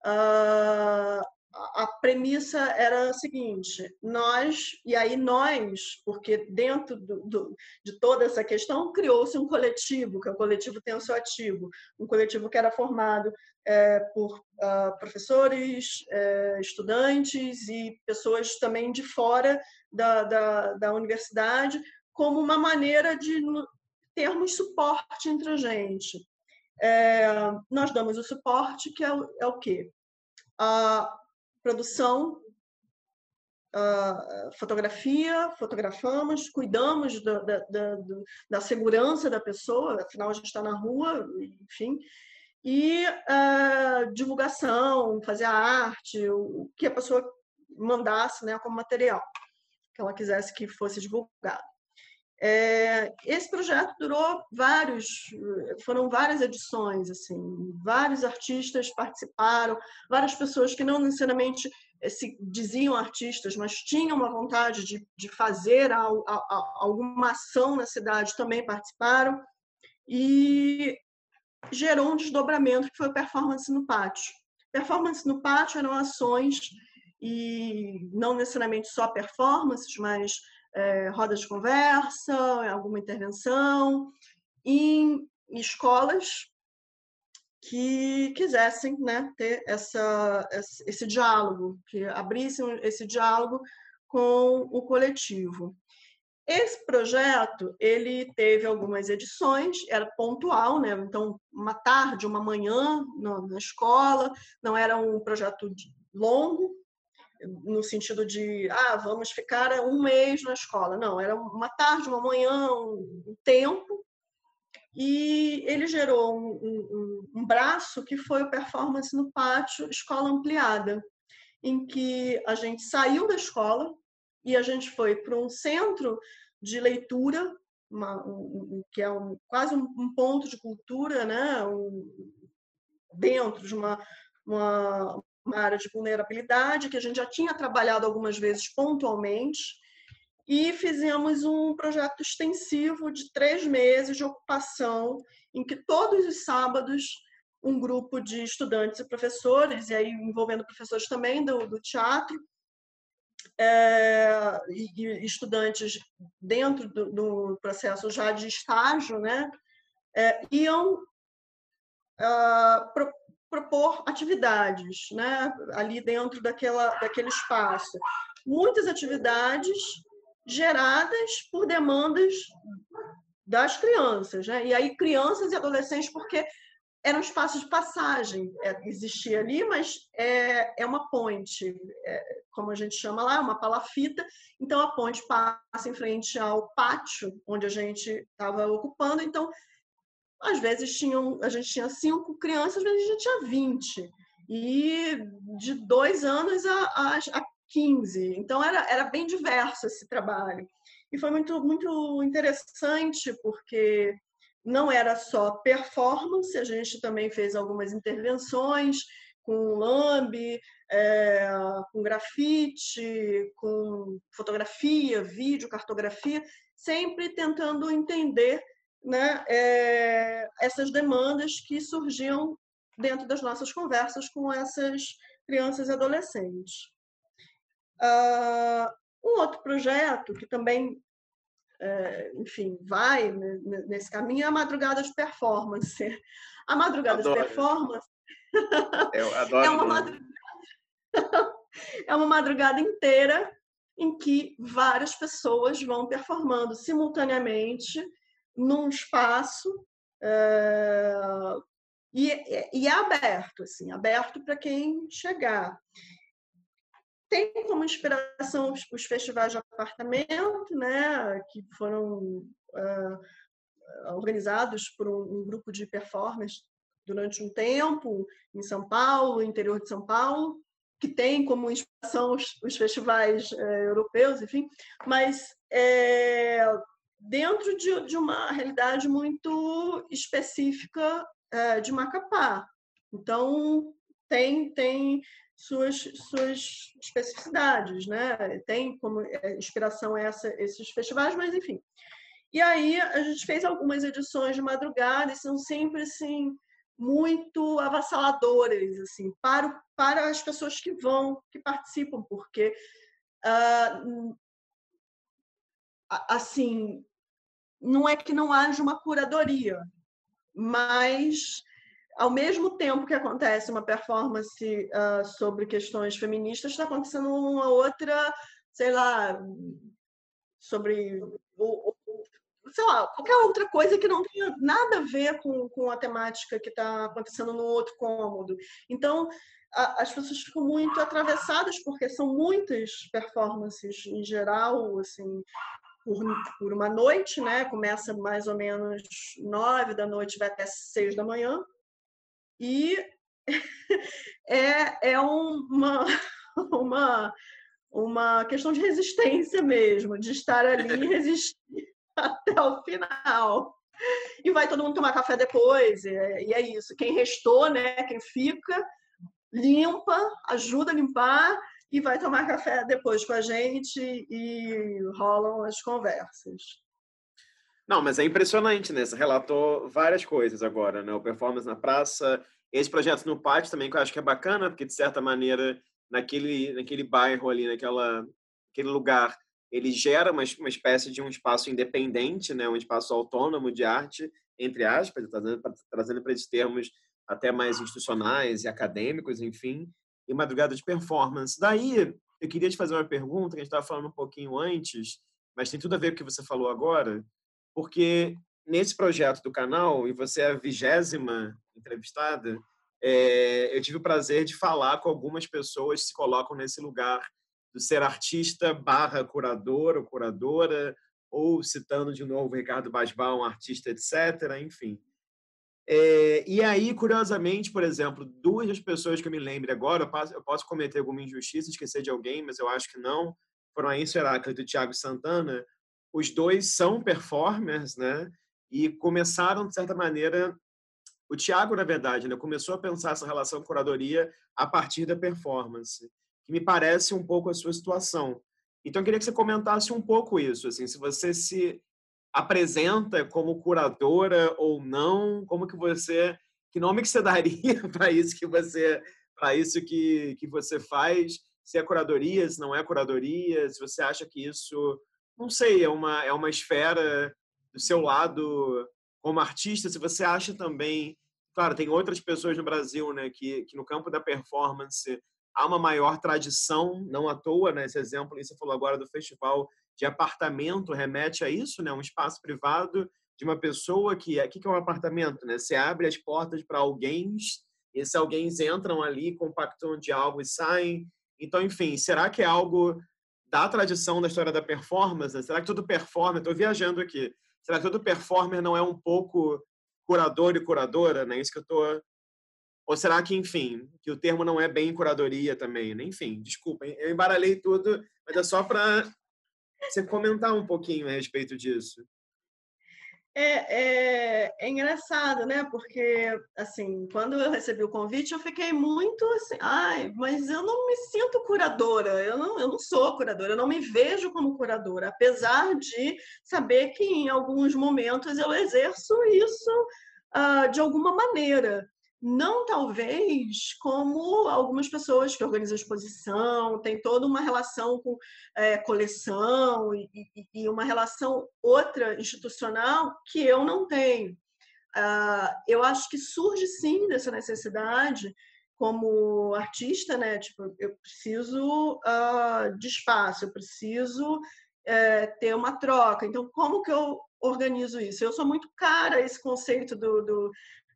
Uh, a premissa era a seguinte: nós, e aí nós, porque dentro do, do, de toda essa questão criou-se um coletivo, que é o coletivo tensoativo, um coletivo que era formado é, por uh, professores, é, estudantes e pessoas também de fora da, da, da universidade, como uma maneira de termos suporte entre a gente. É, nós damos o suporte, que é o, é o quê? A produção, a fotografia, fotografamos, cuidamos da, da, da, da segurança da pessoa, afinal a gente está na rua, enfim, e uh, divulgação, fazer a arte, o que a pessoa mandasse né, como material que ela quisesse que fosse divulgado. É, esse projeto durou vários, foram várias edições, assim, vários artistas participaram, várias pessoas que não necessariamente eh, se diziam artistas, mas tinham uma vontade de, de fazer a, a, a, alguma ação na cidade também participaram e gerou um desdobramento que foi a performance no pátio. Performance no pátio eram ações e não necessariamente só performances, mas é, rodas de conversa, alguma intervenção, em escolas que quisessem né, ter essa, esse diálogo, que abrissem esse diálogo com o coletivo. Esse projeto ele teve algumas edições, era pontual, né? Então uma tarde, uma manhã na escola, não era um projeto longo, no sentido de, ah, vamos ficar um mês na escola. Não, era uma tarde, uma manhã, um, tempo. E ele gerou um, um, um braço que foi o Performance no Pátio Escola Ampliada, em que a gente saiu da escola e a gente foi para um centro de leitura, uma, um, que é quase um, ponto de cultura, né? dentro de uma, uma, uma área de vulnerabilidade, que a gente já tinha trabalhado algumas vezes pontualmente, e fizemos um projeto extensivo de três meses de ocupação, em que todos os sábados um grupo de estudantes e professores, e aí envolvendo professores também do, do teatro, é, e, estudantes dentro do, do, processo já de estágio, né, é, iam pro, propor atividades né, ali dentro daquela, daquele espaço. Muitas atividades geradas por demandas das crianças. Né? E aí, crianças e adolescentes, porque era um espaço de passagem, é, existia ali, mas é, é uma ponte, é, como a gente chama lá, uma palafita. Então, a ponte passa em frente ao pátio onde a gente estava ocupando. Então, às vezes tinham, a gente tinha cinco crianças, às vezes a gente tinha 20. E de dois anos a, a, a 15. Então era, era bem diverso esse trabalho. E foi muito, muito interessante, porque não era só performance, a gente também fez algumas intervenções com lambe, é, com grafite, com fotografia, vídeo, cartografia, sempre tentando entender né, é, essas demandas que surgiam dentro das nossas conversas com essas crianças e adolescentes. Uh, um outro projeto que também, é, enfim, vai nesse caminho é a Madrugada de Performance. A Madrugada adoro. de Performance Eu adoro. é, uma madrugada, é uma madrugada inteira em que várias pessoas vão performando simultaneamente num espaço e, e, é aberto, assim, aberto para quem chegar. Tem como inspiração os, os, festivais de apartamento, né, que foram organizados por um, um grupo de performers durante um tempo em São Paulo, interior de São Paulo, que tem como inspiração os, os festivais eh, europeus, enfim, mas é, dentro de, de uma realidade muito específica é, de Macapá. Então, tem, tem suas, suas especificidades, né? Tem como é, inspiração essa, esses festivais, mas enfim. E aí a gente fez algumas edições de madrugada e são sempre assim muito avassaladoras assim para para as pessoas que vão que participam porque uh, assim não é que não haja uma curadoria, mas ao mesmo tempo que acontece uma performance uh, sobre questões feministas, está acontecendo uma outra, sei lá, sobre o, sei lá, qualquer outra coisa que não tenha nada a ver com, com a temática que está acontecendo no outro cômodo. Então, a, as pessoas ficam muito atravessadas porque são muitas performances em geral, assim, por, por uma noite, né? Começa mais ou menos nove da noite, vai até seis da manhã. E é, é uma, uma, uma questão de resistência mesmo, de estar ali e resistir até o final. E vai todo mundo tomar café depois, e é, e é isso. Quem restou, né, quem fica, limpa, ajuda a limpar e vai tomar café depois com a gente e rolam as conversas. Não, mas é impressionante, né? Você relatou várias coisas agora, né? O Performance na Praça, esse projeto no Pátio também, que eu acho que é bacana, porque, de certa maneira, naquele, naquele bairro ali, naquela, naquele lugar, ele gera uma, uma espécie de um espaço independente, né? Um espaço autônomo de arte, entre aspas, trazendo, trazendo para esses termos até mais institucionais e acadêmicos, enfim, e madrugada de performance. Daí, eu queria te fazer uma pergunta, que a gente estava falando um pouquinho antes, mas tem tudo a ver com o que você falou agora, porque nesse projeto do canal, e você é a vigésima entrevistada, é, eu tive o prazer de falar com algumas pessoas que se colocam nesse lugar de ser artista barra curador ou curadora, ou citando de novo Ricardo Basbal, um artista, etc., enfim. É, e aí, curiosamente, por exemplo, duas das pessoas que eu me lembro agora, eu posso, eu posso cometer alguma injustiça, esquecer de alguém, mas eu acho que não, foram a Heráclito e o Thiago Santana, os dois são performers, né? E começaram, de certa maneira, o Tiago, na verdade, né, começou a pensar essa relação curadoria a partir da performance, que me parece um pouco a sua situação. Então, eu queria que você comentasse um pouco isso, assim, se você se apresenta como curadora ou não, como que você, que nome que você daria para isso que você, para isso que que você faz, se é curadoria, se não é curadoria, se você acha que isso não sei, é uma, é uma esfera do seu lado como artista, se você acha também, claro, tem outras pessoas no Brasil, né, que, que no campo da performance há uma maior tradição, não à toa, né, esse exemplo que você falou agora do festival de apartamento remete a isso, né, um espaço privado de uma pessoa que é, o que é um apartamento, né? Você abre as portas para alguém, e esses alguém entram ali, compactam de algo e saem. Então, enfim, será que é algo da tradição da história da performance? Será que todo performer, estou viajando aqui, será que todo performer não é um pouco curador e curadora, né? Isso que eu estou ou será que, enfim, que o termo não é bem curadoria também? Né? Enfim, desculpem, eu embaralhei tudo, mas é só para você comentar um pouquinho a respeito disso. É, é, é, engraçado, né? Porque, assim, quando eu recebi o convite, eu fiquei muito assim, ai, mas eu não me sinto curadora, eu não, eu não sou curadora, eu não me vejo como curadora, apesar de saber que em alguns momentos eu exerço isso uh, de alguma maneira não talvez como algumas pessoas que organizam exposição, tem toda uma relação com é, coleção e, e, uma relação outra institucional que eu não tenho. Uh, eu acho que surge sim dessa necessidade como artista, né? Tipo, eu preciso uh, de espaço, eu preciso uh, ter uma troca. Então, como que eu organizo isso? Eu sou muito cara a esse conceito do, do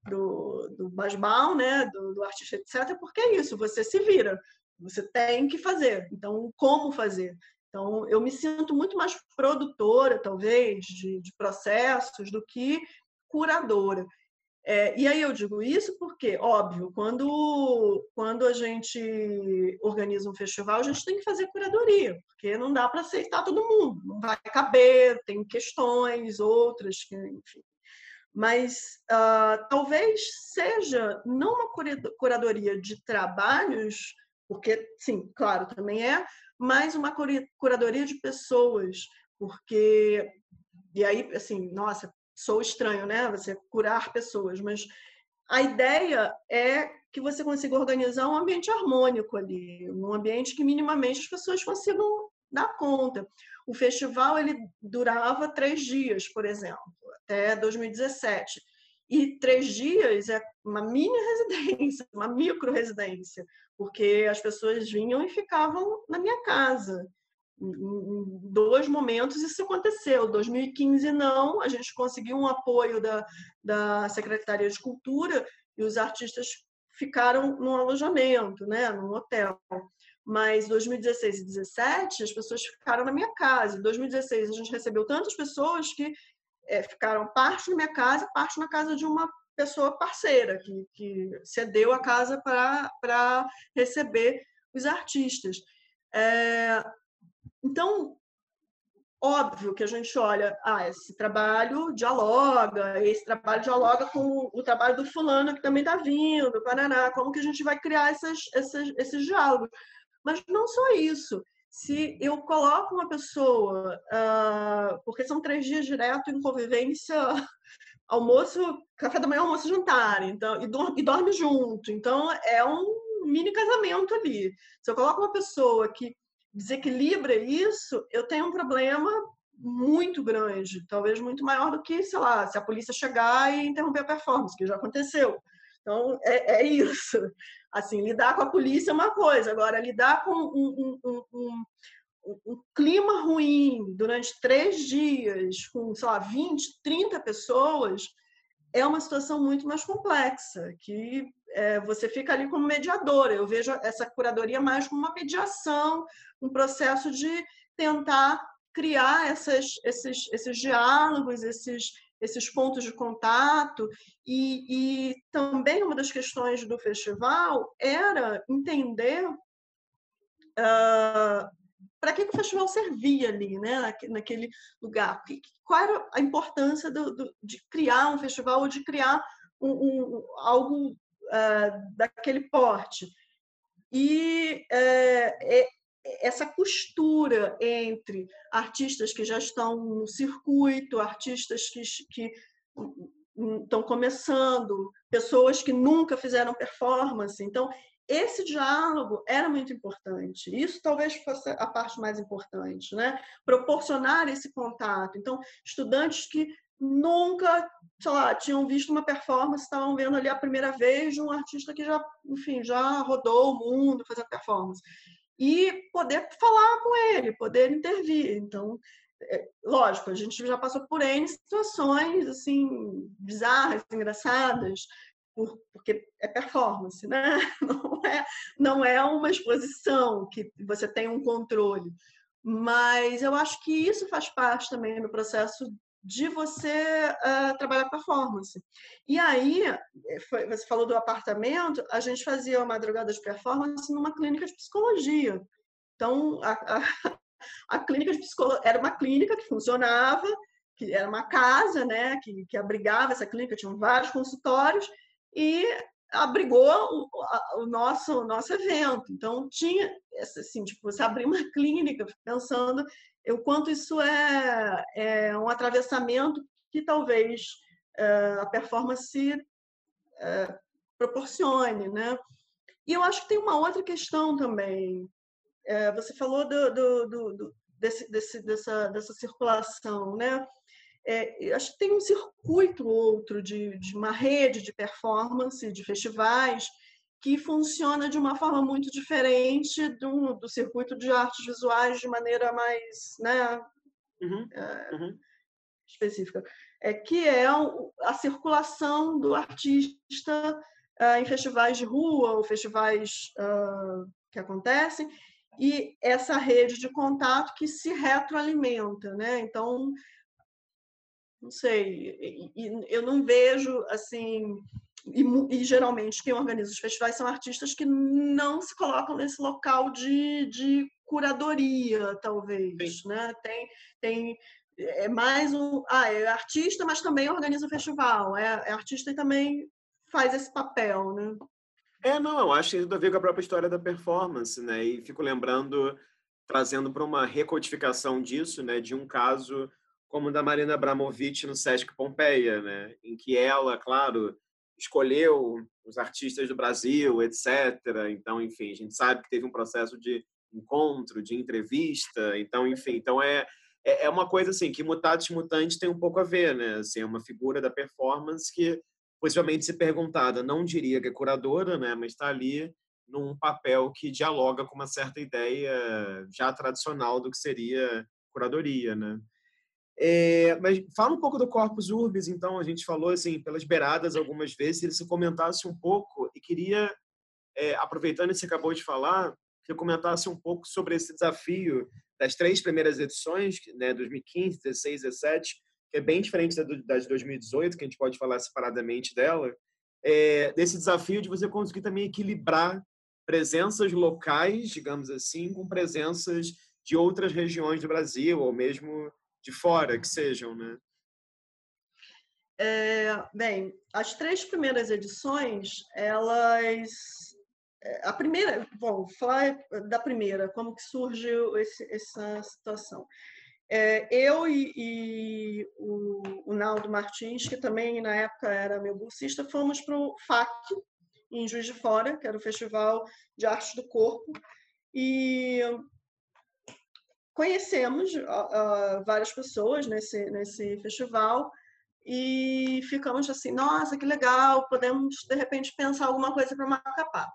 do, do Basbal, né, do, do artista, etc., porque é isso, você se vira, você tem que fazer. Então, como fazer? Então, eu me sinto muito mais produtora, talvez, de, de processos do que curadora. É, e aí eu digo isso porque, óbvio, quando, quando a gente organiza um festival, a gente tem que fazer curadoria, porque não dá para aceitar todo mundo, não vai caber, tem questões, outras, que, enfim, mas uh, talvez seja não uma curadoria de trabalhos, porque, sim, claro, também é, mas uma curadoria de pessoas, porque, e aí, assim, nossa, sou estranho, né? Você curar pessoas, mas a ideia é que você consiga organizar um ambiente harmônico ali, um ambiente que minimamente as pessoas consigam dar conta. O festival ele durava três dias, por exemplo até 2017. E três dias é uma mini residência, uma micro residência, porque as pessoas vinham e ficavam na minha casa. Em dois momentos isso aconteceu. 2015 não, a gente conseguiu um apoio da, da Secretaria de Cultura e os artistas ficaram num alojamento, né, num hotel. Mas 2016 e 2017 as pessoas ficaram na minha casa. Em 2016 a gente recebeu tantas pessoas que é, ficaram parte na minha casa, parte na casa de uma pessoa parceira, que, que cedeu a casa para receber os artistas. É, então, óbvio que a gente olha, ah, esse trabalho dialoga, esse trabalho dialoga com o trabalho do fulano que também está vindo, Paraná, como que a gente vai criar essas, essas, esses diálogos? Mas não só isso. Se eu coloco uma pessoa, uh, porque são três dias direto em convivência, almoço, café da manhã, almoço, jantar, então, e, dorme, e dorme junto. Então, é um mini casamento ali. Se eu coloco uma pessoa que desequilibra isso, eu tenho um problema muito grande, talvez muito maior do que, sei lá, se a polícia chegar e interromper a performance, que já aconteceu. Então, é, é isso. Assim, lidar com a polícia é uma coisa, agora, lidar com um, um, um, um clima ruim durante três dias, com, sei lá, 20, 30 pessoas, é uma situação muito mais complexa, que é, você fica ali como mediadora. Eu vejo essa curadoria mais como uma mediação, um processo de tentar criar essas, esses, esses diálogos, esses, esses pontos de contato. E, e também uma das questões do festival era entender uh, para que, que, o festival servia ali, né? naquele lugar. Qual era a importância do, do, de criar um festival ou de criar um, um, algo uh, daquele porte? E é, essa costura entre artistas que já estão no circuito, artistas que, que estão começando, pessoas que nunca fizeram performance. Então, esse diálogo era muito importante. Isso talvez fosse a parte mais importante, né? Proporcionar esse contato. Então, estudantes que nunca, sei lá, tinham visto uma performance, estavam vendo ali a primeira vez de um artista que já, enfim, já rodou o mundo fazendo performance e poder falar com ele, poder intervir. Então, é, lógico, a gente já passou por N situações assim bizarras, engraçadas, por, porque é performance, né? Não é, não é uma exposição que você tem um controle. Mas eu acho que isso faz parte também do processo de você uh, trabalhar performance. E aí, eh, foi, você falou do apartamento, a gente fazia a madrugada de performance numa clínica de psicologia. Então, a, a, a clínica de psicologia era uma clínica que funcionava, que era uma casa, né, que, que abrigava essa clínica, tinham vários consultórios, e abrigou o, o, nosso, o nosso evento. Então, tinha, assim, tipo, você abrir uma clínica pensando o quanto isso é, é um atravessamento que talvez é, a performance é, proporcione, né? E eu acho que tem uma outra questão também. É, você falou do, do, do, desse, desse, dessa, dessa circulação, né? É, acho que tem um circuito outro de, de uma rede de performance, de festivais, que funciona de uma forma muito diferente do, do circuito de artes visuais de maneira mais né, uhum, é, uhum. específica, é, que é a circulação do artista é, em festivais de rua ou festivais que acontecem, e essa rede de contato que se retroalimenta. Né? Então, não sei, eu não vejo assim e, e, geralmente quem organiza os festivais são artistas que não se colocam nesse local de, de curadoria, talvez, Sim. né? Tem, tem é mais um, ah, é artista, mas também organiza o festival, é, é artista e também faz esse papel, né? É, não, eu acho que tem a ver com a própria história da performance, né? E fico lembrando, trazendo para uma recodificação disso, né, de um caso como o da Marina Abramovic no Sesc Pompeia, né, em que ela, claro, escolheu os artistas do Brasil, etc. Então, enfim, a gente sabe que teve um processo de encontro, de entrevista. Então, enfim, então é é, é uma coisa assim que mutatis mutandis tem um pouco a ver, né? Assim, é uma figura da performance que possivelmente se perguntada, não diria que é curadora, né, mas está ali num papel que dialoga com uma certa ideia já tradicional do que seria curadoria, né? É, mas fala um pouco do Corpus Urbis, então. A gente falou assim pelas beiradas algumas vezes. Se você comentasse um pouco, e queria, é, aproveitando que você acabou de falar, que você comentasse um pouco sobre esse desafio das três primeiras edições, né, 2015, 16, 17, que é bem diferente da de 2018, que a gente pode falar separadamente dela, é, desse desafio de você conseguir também equilibrar presenças locais, digamos assim, com presenças de outras regiões do Brasil ou mesmo de fora que sejam, né? É, bem, as três primeiras edições, elas é, a primeira, bom, falar da primeira, como que surgiu esse, essa situação. É, eu e, e o, o, Naldo Martins, que também na época era meu bolsista, fomos para o FAC, em Juiz de Fora, que era o Festival de Arte do Corpo, e conhecemos uh, várias pessoas nesse, nesse festival e ficamos assim, nossa, que legal, podemos de repente pensar alguma coisa para Macapá.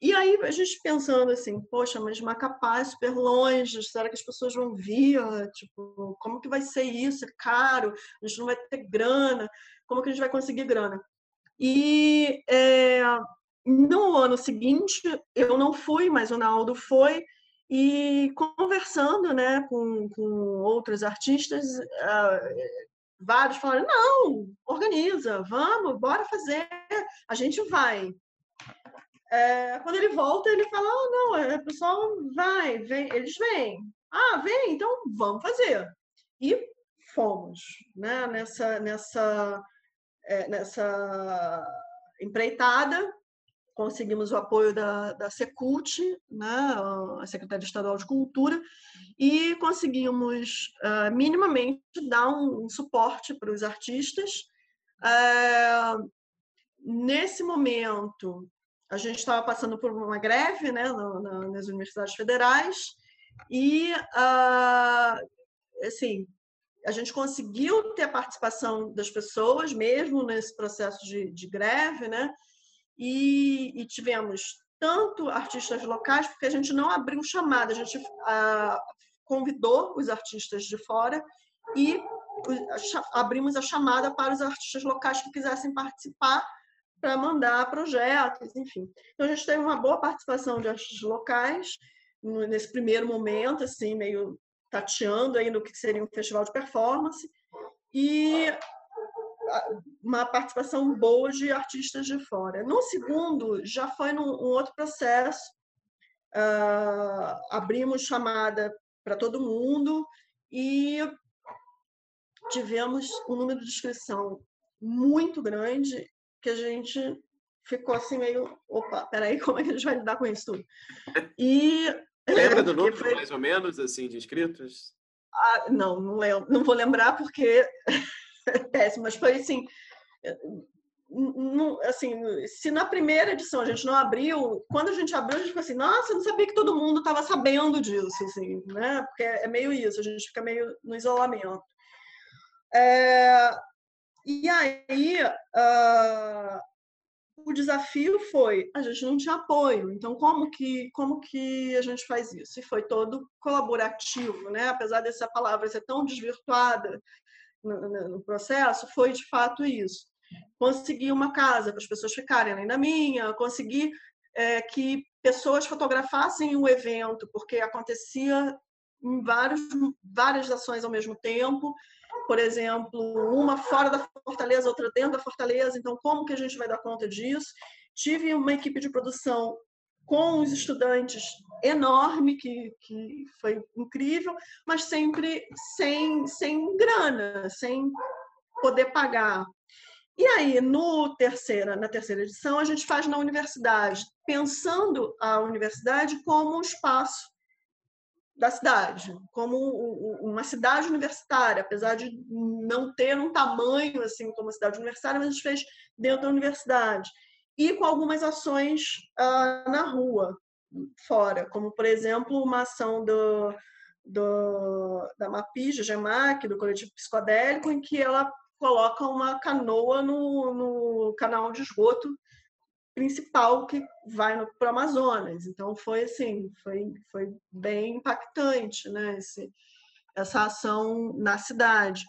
E aí a gente pensando assim, poxa, mas Macapá é super longe, será que as pessoas vão vir? Tipo, como que vai ser isso? É caro, a gente não vai ter grana, como que a gente vai conseguir grana? E é, no ano seguinte eu não fui, mas o Naldo foi, e conversando né, com, com outros artistas, uh, vários falaram, não, organiza, vamos, bora fazer, a gente vai é, quando ele volta, ele fala: oh, não, é, o pessoal vai, vem, eles vêm. Ah, vem, então vamos fazer. E fomos né, nessa, nessa, é, nessa empreitada. Conseguimos o apoio da, da Secult, né, a Secretaria Estadual de Cultura, e conseguimos uh, minimamente dar um, um suporte para os artistas. Uh, nesse momento, a gente estava passando por uma greve né, nas universidades federais e, uh, assim, a gente conseguiu ter a participação das pessoas mesmo nesse processo de, de greve, né? E, e, tivemos tanto artistas locais, porque a gente não abriu chamada, a gente uh, convidou os artistas de fora e abrimos a chamada para os artistas locais que quisessem participar para mandar projetos, enfim. Então a gente teve uma boa participação de artistas locais nesse primeiro momento, assim, meio tateando aí no que seria um festival de performance e uma participação boa de artistas de fora. No segundo, já foi num um outro processo. Uh, abrimos chamada para todo mundo e tivemos um número de inscrição muito grande que a gente ficou assim meio, opa, peraí, como é que a gente vai lidar com isso tudo? E lembra do número foi... mais ou menos assim de inscritos? Ah, não, não lembro, não vou lembrar porque é péssimo, mas foi assim, não, assim, se na primeira edição a gente não abriu, quando a gente abriu, a gente ficou assim, nossa, eu não sabia que todo mundo estava sabendo disso, assim, né? Porque é meio isso, a gente fica meio no isolamento. É, e aí, uh, o desafio foi, a gente não tinha apoio, então como que, como que a gente faz isso? E foi todo colaborativo, né? apesar dessa palavra ser tão desvirtuada no, no processo, foi de fato isso. Consegui uma casa para as pessoas ficarem além da minha, consegui é, que pessoas fotografassem o evento, porque acontecia em vários, várias ações ao mesmo tempo, por exemplo, uma fora da fortaleza, outra dentro da fortaleza. Então, como que a gente vai dar conta disso? Tive uma equipe de produção com os estudantes enorme, que, que foi incrível, mas sempre sem, sem grana, sem poder pagar. E aí, no terceira, na terceira edição, a gente faz na universidade, pensando a universidade como um espaço da cidade, como uma cidade universitária, apesar de não ter um tamanho assim como uma cidade universitária, mas a gente fez dentro da universidade e com algumas ações uh, na rua, fora, como por exemplo uma ação do, do da MAPI, GEMAC, do coletivo psicodélico, em que ela coloca uma canoa no, no canal de esgoto principal que vai para o Amazonas. Então foi assim, foi, foi bem impactante, né? Esse, essa ação na cidade.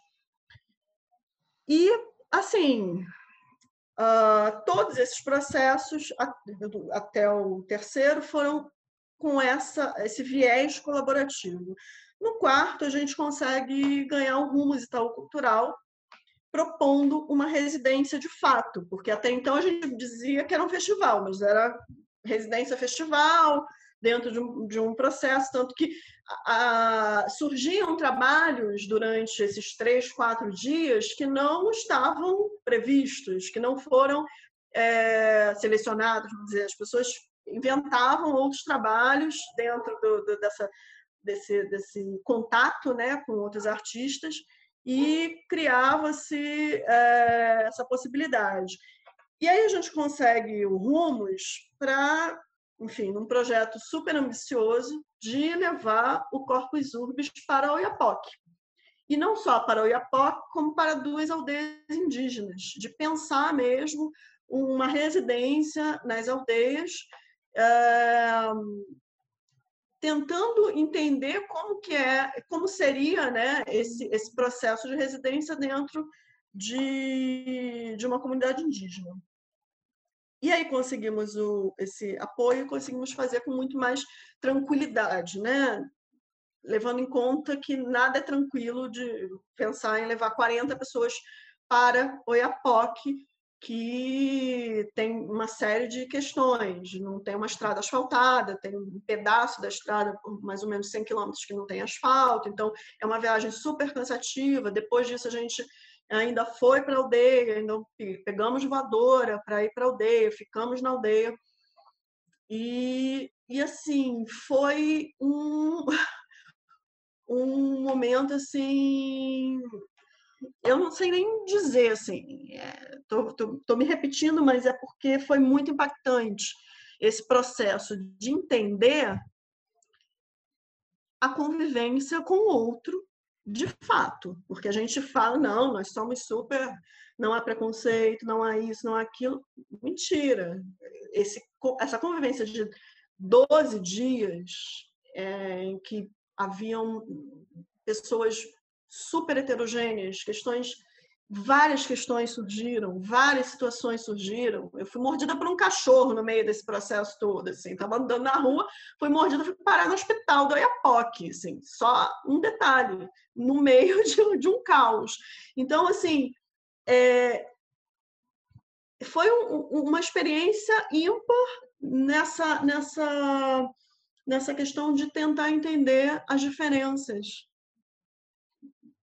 E assim, uh, todos esses processos até o terceiro foram com essa esse viés colaborativo. No quarto, a gente consegue ganhar um rumo musical cultural propondo uma residência de fato, porque até então a gente dizia que era um festival, mas era residência festival, dentro de um, de um processo, tanto que a, surgiam trabalhos durante esses três, quatro dias que não estavam previstos, que não foram é, selecionados, vamos dizer, as pessoas inventavam outros trabalhos dentro do, do, dessa, desse, desse contato né, com outros artistas e criava-se é, essa possibilidade. E aí a gente consegue o Rumos para, enfim, um projeto super ambicioso de levar o Corpus Urbis para Oiapoque. E não só para Oiapoque, como para duas aldeias indígenas, de pensar mesmo uma residência nas aldeias, é, tentando entender como que é, como seria, né, esse, esse processo de residência dentro de, de uma comunidade indígena. E aí conseguimos o, esse apoio, conseguimos fazer com muito mais tranquilidade, né? levando em conta que nada é tranquilo de pensar em levar 40 pessoas para Oiapoque, que tem uma série de questões. Não tem uma estrada asfaltada, tem um pedaço da estrada, mais ou menos 100 quilômetros, que não tem asfalto. Então, é uma viagem super cansativa. Depois disso, a gente ainda foi para a aldeia, ainda pegamos voadora para ir para a aldeia, ficamos na aldeia. E, e assim, foi um, um momento assim. Eu não sei nem dizer assim, estou é, me repetindo, mas é porque foi muito impactante esse processo de entender a convivência com o outro de fato, porque a gente fala, não, nós somos super, não há preconceito, não há isso, não há aquilo. Mentira. Esse, essa convivência de 12 dias é, em que haviam pessoas super heterogêneas, questões várias questões surgiram, várias situações surgiram. Eu fui mordida por um cachorro no meio desse processo todo, assim, estava andando na rua, fui mordida, fui parar no hospital do Oiapoque, assim, só um detalhe, no meio de, de um caos. Então, assim, é, foi um, uma experiência ímpar nessa, nessa, nessa questão de tentar entender as diferenças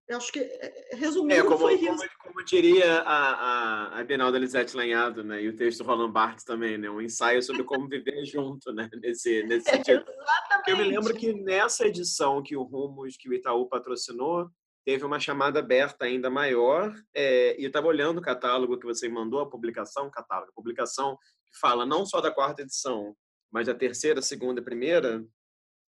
eu acho que, eh, eh, resumindo, é, como, foi isso. Como, como, diria a, a, a Bienal da Lisete Lanhado, né? E o texto do Roland Barthes também, né? Um ensaio sobre como viver junto, né? Nesse, nesse sentido. Exatamente. Eu me lembro que nessa edição que o Rumos, que o Itaú patrocinou, teve uma chamada aberta ainda maior. É, e eu estava olhando o catálogo que você mandou, a publicação, catálogo, a publicação que fala não só da quarta edição, mas da terceira, segunda e primeira.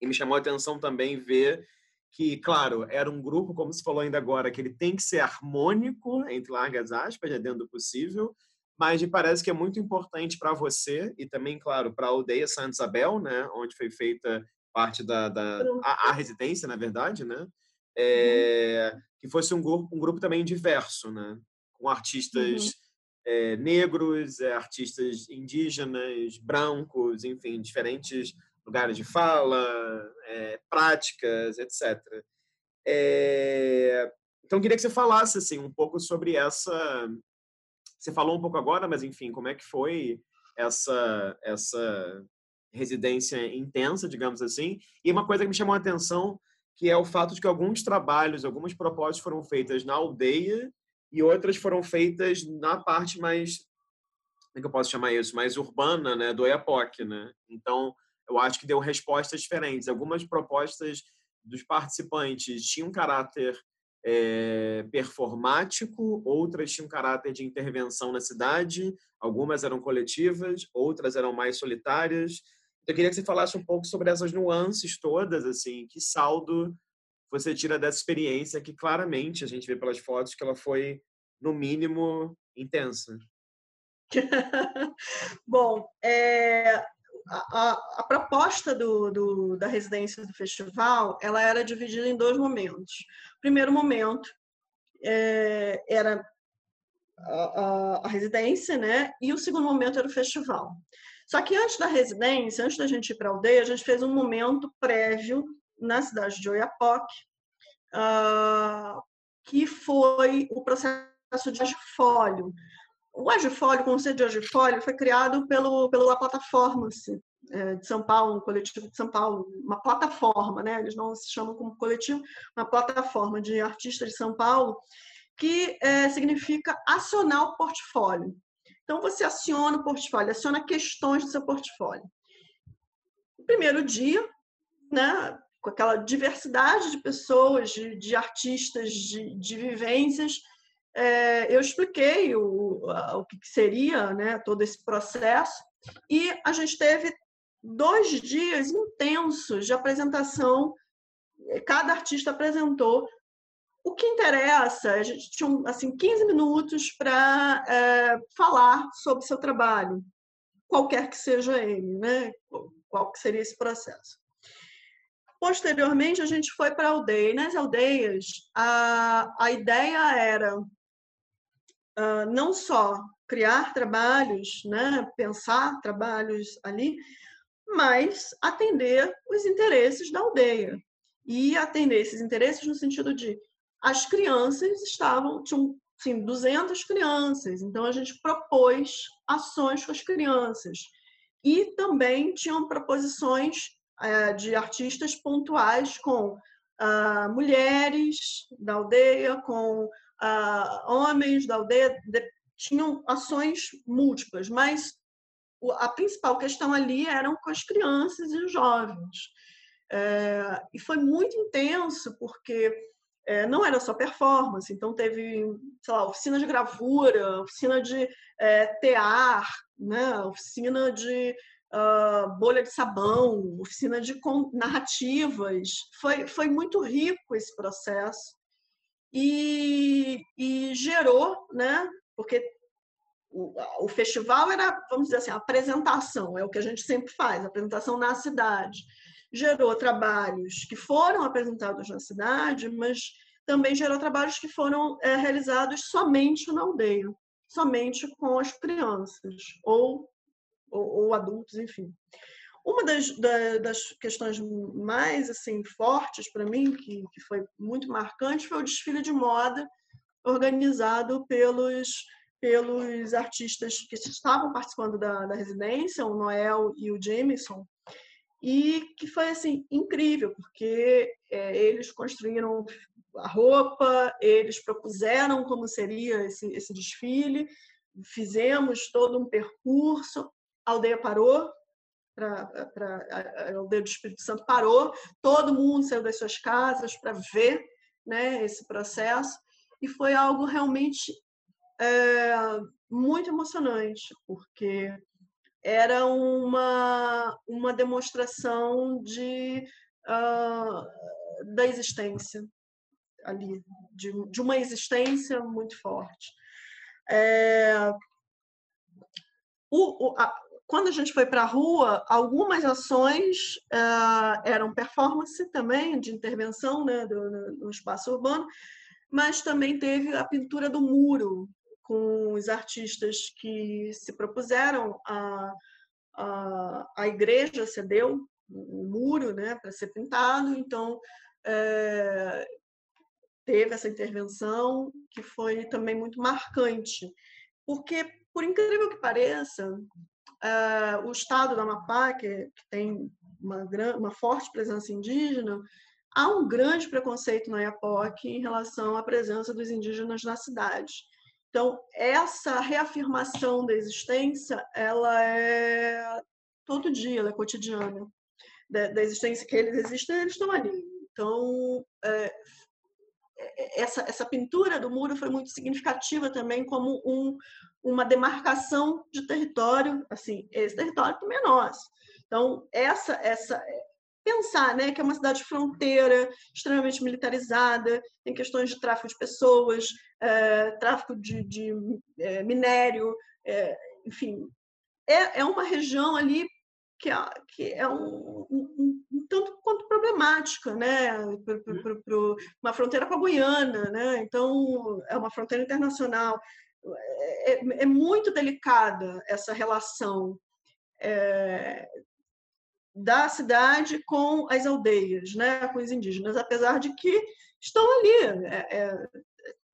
E me chamou a atenção também ver que, claro, era um grupo, como se falou ainda agora, que ele tem que ser harmônico, entre largas aspas, né, dentro do possível, mas me parece que é muito importante para você e também, claro, para a aldeia Santa Isabel, né, onde foi feita parte da, da a, a residência, na verdade, né, é, que fosse um grupo, um grupo também diverso, né, com artistas uhum. é, negros, é, artistas indígenas, brancos, enfim, diferentes lugares de fala, é, práticas, etc. É, então, queria que você falasse assim um pouco sobre essa. Você falou um pouco agora, mas enfim, como é que foi essa essa residência intensa, digamos assim? E uma coisa que me chamou a atenção que é o fato de que alguns trabalhos, algumas propostas foram feitas na aldeia e outras foram feitas na parte mais, como é que eu posso chamar isso, mais urbana, né, do Oiapoque, né? Então, eu acho que deu respostas diferentes. Algumas propostas dos participantes tinham um caráter é, performático, outras tinham caráter de intervenção na cidade, algumas eram coletivas, outras eram mais solitárias. Então, eu queria que você falasse um pouco sobre essas nuances todas, assim, que saldo você tira dessa experiência que claramente a gente vê pelas fotos que ela foi, no mínimo, intensa. Bom, é, a, a, proposta do, do, da residência do festival ela era dividida em dois momentos. O primeiro momento é, era a, a, a, residência, né? E o segundo momento era o festival. Só que antes da residência, antes da gente ir para a aldeia, a gente fez um momento prévio na cidade de Oiapoque, uh, que foi o processo de agifólio. O agifólio, o conceito de agifólio, foi criado pelo, pela plataforma é, de São Paulo, um coletivo de São Paulo, uma plataforma, né? Eles não se chamam como coletivo, uma plataforma de artistas de São Paulo, que é, significa acionar o portfólio. Então, você aciona o portfólio, aciona questões do seu portfólio. No primeiro dia, né, com aquela diversidade de pessoas, de, de artistas, de, de vivências, é, eu expliquei o, o que seria né, todo esse processo e a gente teve dois dias intensos de apresentação. Cada artista apresentou o que interessa. A gente tinha assim 15 minutos para é, falar sobre seu trabalho, qualquer que seja ele, né? Qual que seria esse processo? Posteriormente, a gente foi para a aldeia. E nas aldeias, a, a ideia era uh, não só criar trabalhos, né, pensar trabalhos ali, mas atender os interesses da aldeia. E atender esses interesses no sentido de as crianças estavam, tinham assim, 200 crianças, então a gente propôs ações com as crianças. E também tinham proposições é, de artistas pontuais com ah, mulheres da aldeia, com uh, homens da aldeia de, tinham ações múltiplas, mas a principal questão ali eram com as crianças e os jovens. É, e foi muito intenso, porque é, não era só performance, então teve, sei lá, oficina de gravura, oficina de é, tear, né, oficina de uh, bolha de sabão, oficina de narrativas. Foi, foi muito rico esse processo e, e gerou, né? Porque o, o, festival era, vamos dizer assim, a apresentação, é o que a gente sempre faz, apresentação na cidade. Gerou trabalhos que foram apresentados na cidade, mas também gerou trabalhos que foram é, realizados somente na aldeia, somente com as crianças ou, ou, ou adultos, enfim. Uma das, das questões mais assim fortes para mim, que, que foi muito marcante, foi o desfile de moda organizado pelos, pelos artistas que estavam participando da, da residência, o Noel e o Jameson, e que foi assim incrível, porque é, eles construíram a roupa, eles propuseram como seria esse, esse desfile, fizemos todo um percurso, a aldeia parou, para a aldeia do Espírito Santo parou, todo mundo saiu das suas casas para ver né, esse processo, e foi algo realmente é, muito emocionante, porque era uma, uma demonstração de, uh, da existência ali, de, de uma existência muito forte. É, o, o, a, quando a gente foi para a rua, algumas ações uh, eram performance também, de intervenção né, do, no, espaço urbano, mas também teve a pintura do muro, com os artistas que se propuseram a, a, a igreja cedeu o muro né, para ser pintado, então é, teve essa intervenção que foi também muito marcante, porque, por incrível que pareça, uh, o estado do Amapá, que, que tem uma, uma forte presença indígena, há um grande preconceito no Iapoc em relação à presença dos indígenas na cidade. Então, essa reafirmação da existência, ela é todo dia, ela é cotidiana. Da, da existência que eles existem, eles estão ali. Então, é, essa, essa pintura do muro foi muito significativa também como um, uma demarcação de território, assim, esse território também é nosso. Então, essa, essa pensar né, que é uma cidade fronteira, extremamente militarizada, tem questões de tráfico de pessoas, é, tráfico de, de é, minério, é, enfim, é, é uma região ali que é, que é um, um, um, tanto quanto problemática, né? Uhum. uma fronteira com a Guiana, né? Então, é uma fronteira internacional. É, é, é muito delicada essa relação é, da cidade com as aldeias, né? com os indígenas, apesar de que estão ali, é, é,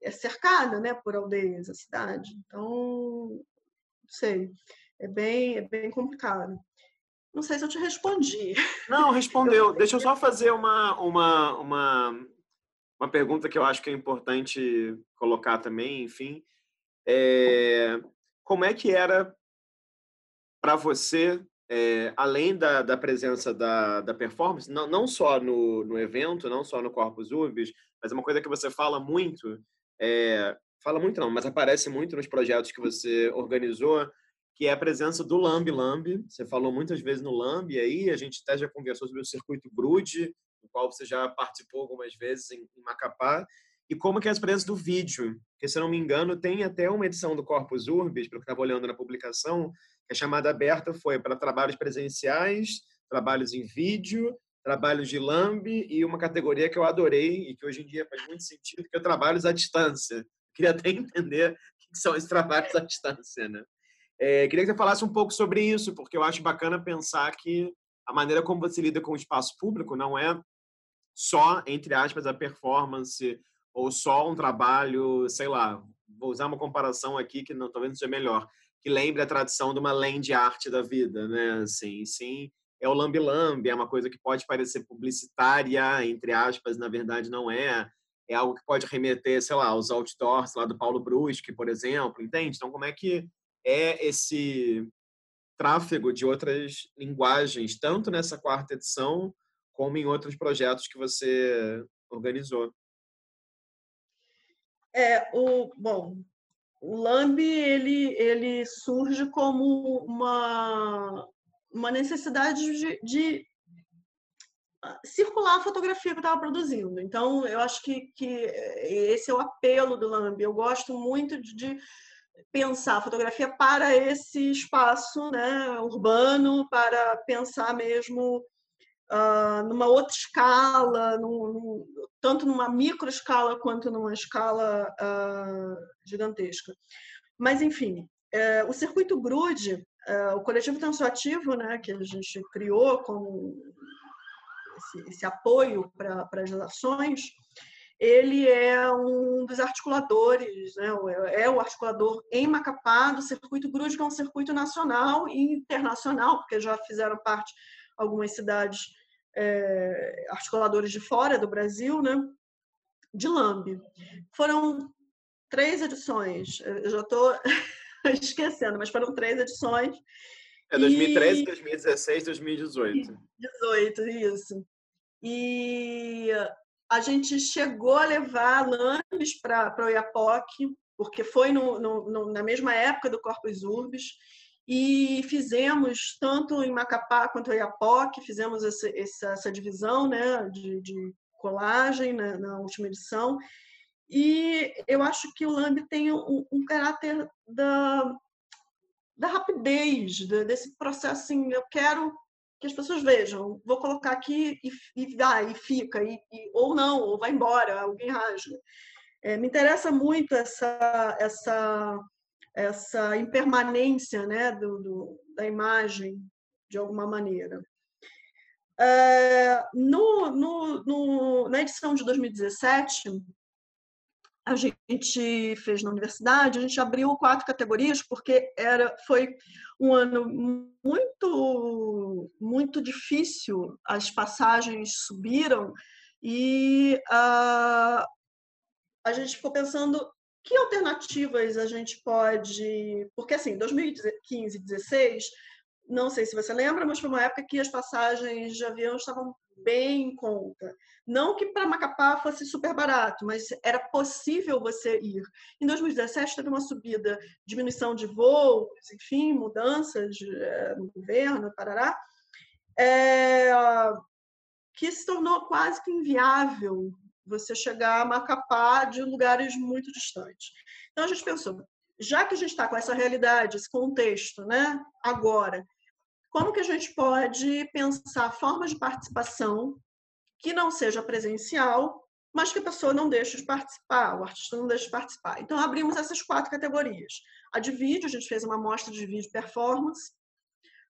é cercada né? por aldeias a cidade. Então, não sei, é bem, é bem complicado. Não sei se eu te respondi. Não, respondeu. Deixa eu só fazer uma, uma, uma, uma pergunta que eu acho que é importante colocar também, enfim. É, como é que era para você, é, além da, da presença da, da performance, não, não só no, no evento, não só no Corpus Urbis, mas é uma coisa que você fala muito, é, fala muito não, mas aparece muito nos projetos que você organizou, que é a presença do Lambi Lambi. Você falou muitas vezes no Lambi aí, a gente até já conversou sobre o circuito Grude, no qual você já participou algumas vezes em, em Macapá, e como que é a presença do vídeo, que se eu não me engano tem até uma edição do Corpus Urbis, pelo que estava olhando na publicação, que a chamada aberta foi para trabalhos presenciais, trabalhos em vídeo, trabalhos de Lambi e uma categoria que eu adorei e que hoje em dia faz muito sentido, que é trabalhos à distância. Queria até entender o que são esses trabalhos à distância, né? É, queria que você falasse um pouco sobre isso, porque eu acho bacana pensar que a maneira como você lida com o espaço público não é só, entre aspas, a performance ou só um trabalho, sei lá, vou usar uma comparação aqui que não, talvez não seja melhor, que lembre a tradição de uma land art da vida, né? Assim, sim, é o lambi-lambi, é uma coisa que pode parecer publicitária, entre aspas, na verdade não é. É algo que pode remeter, sei lá, aos outdoors lá do Paulo Brusque, por exemplo, entende? Então, como é que é esse tráfego de outras linguagens, tanto nessa quarta edição como em outros projetos que você organizou. É, o, bom, o Lamb ele, ele surge como uma, uma necessidade de, de circular a fotografia que eu estava produzindo. Então, eu acho que, que esse é o apelo do Lamb. Eu gosto muito de, de pensar a fotografia para esse espaço né, urbano, para pensar mesmo uh, numa outra escala, num, tanto numa micro escala quanto numa escala uh, gigantesca. Mas, enfim, uh, o circuito Grude, eh, o coletivo tensoativo né, que a gente criou como esse, esse apoio para as ações, ele é um dos articuladores, né? é o articulador em Macapá do circuito Grude, que é um circuito nacional e internacional, porque já fizeram parte algumas cidades é, articuladores de fora do Brasil, né? de LAMB. Foram três edições, eu já estou esquecendo, mas foram três edições. É 2013, e... 2016, 2018. 18, isso. E a gente chegou a levar lambes para o Iapoc, porque foi no, no, na mesma época do Corpus Urbis, e fizemos, tanto em Macapá quanto em Iapoc, fizemos essa, essa, essa divisão né, de, de colagem né, na última edição, e eu acho que o Lamb tem um, um caráter da, da rapidez, desse processo assim, eu quero que as pessoas vejam. Vou colocar aqui e, e vai, e fica, e, e, ou não, ou vai embora, alguém rasga. É, me interessa muito essa, essa, essa impermanência né, do, do da imagem, de alguma maneira. É, no, no, no, na edição de 2017, a gente fez na universidade, a gente abriu quatro categorias porque era foi um ano muito muito difícil, as passagens subiram e uh, a gente ficou pensando que alternativas a gente pode, porque assim, 2015, 16, não sei se você lembra, mas foi uma época que as passagens de avião estavam bem em conta. Não que para Macapá fosse super barato, mas era possível você ir. Em 2017 teve uma subida, diminuição de voos, enfim, mudanças é, no governo, parará, é, que se tornou quase que inviável você chegar a Macapá de lugares muito distantes. Então a gente pensou, já que a gente está com essa realidade, esse contexto, né, agora, como que a gente pode pensar formas de participação que não seja presencial, mas que a pessoa não deixe de participar, o artista não deixe de participar. Então, abrimos essas quatro categorias. A de vídeo, a gente fez uma amostra de vídeo performance,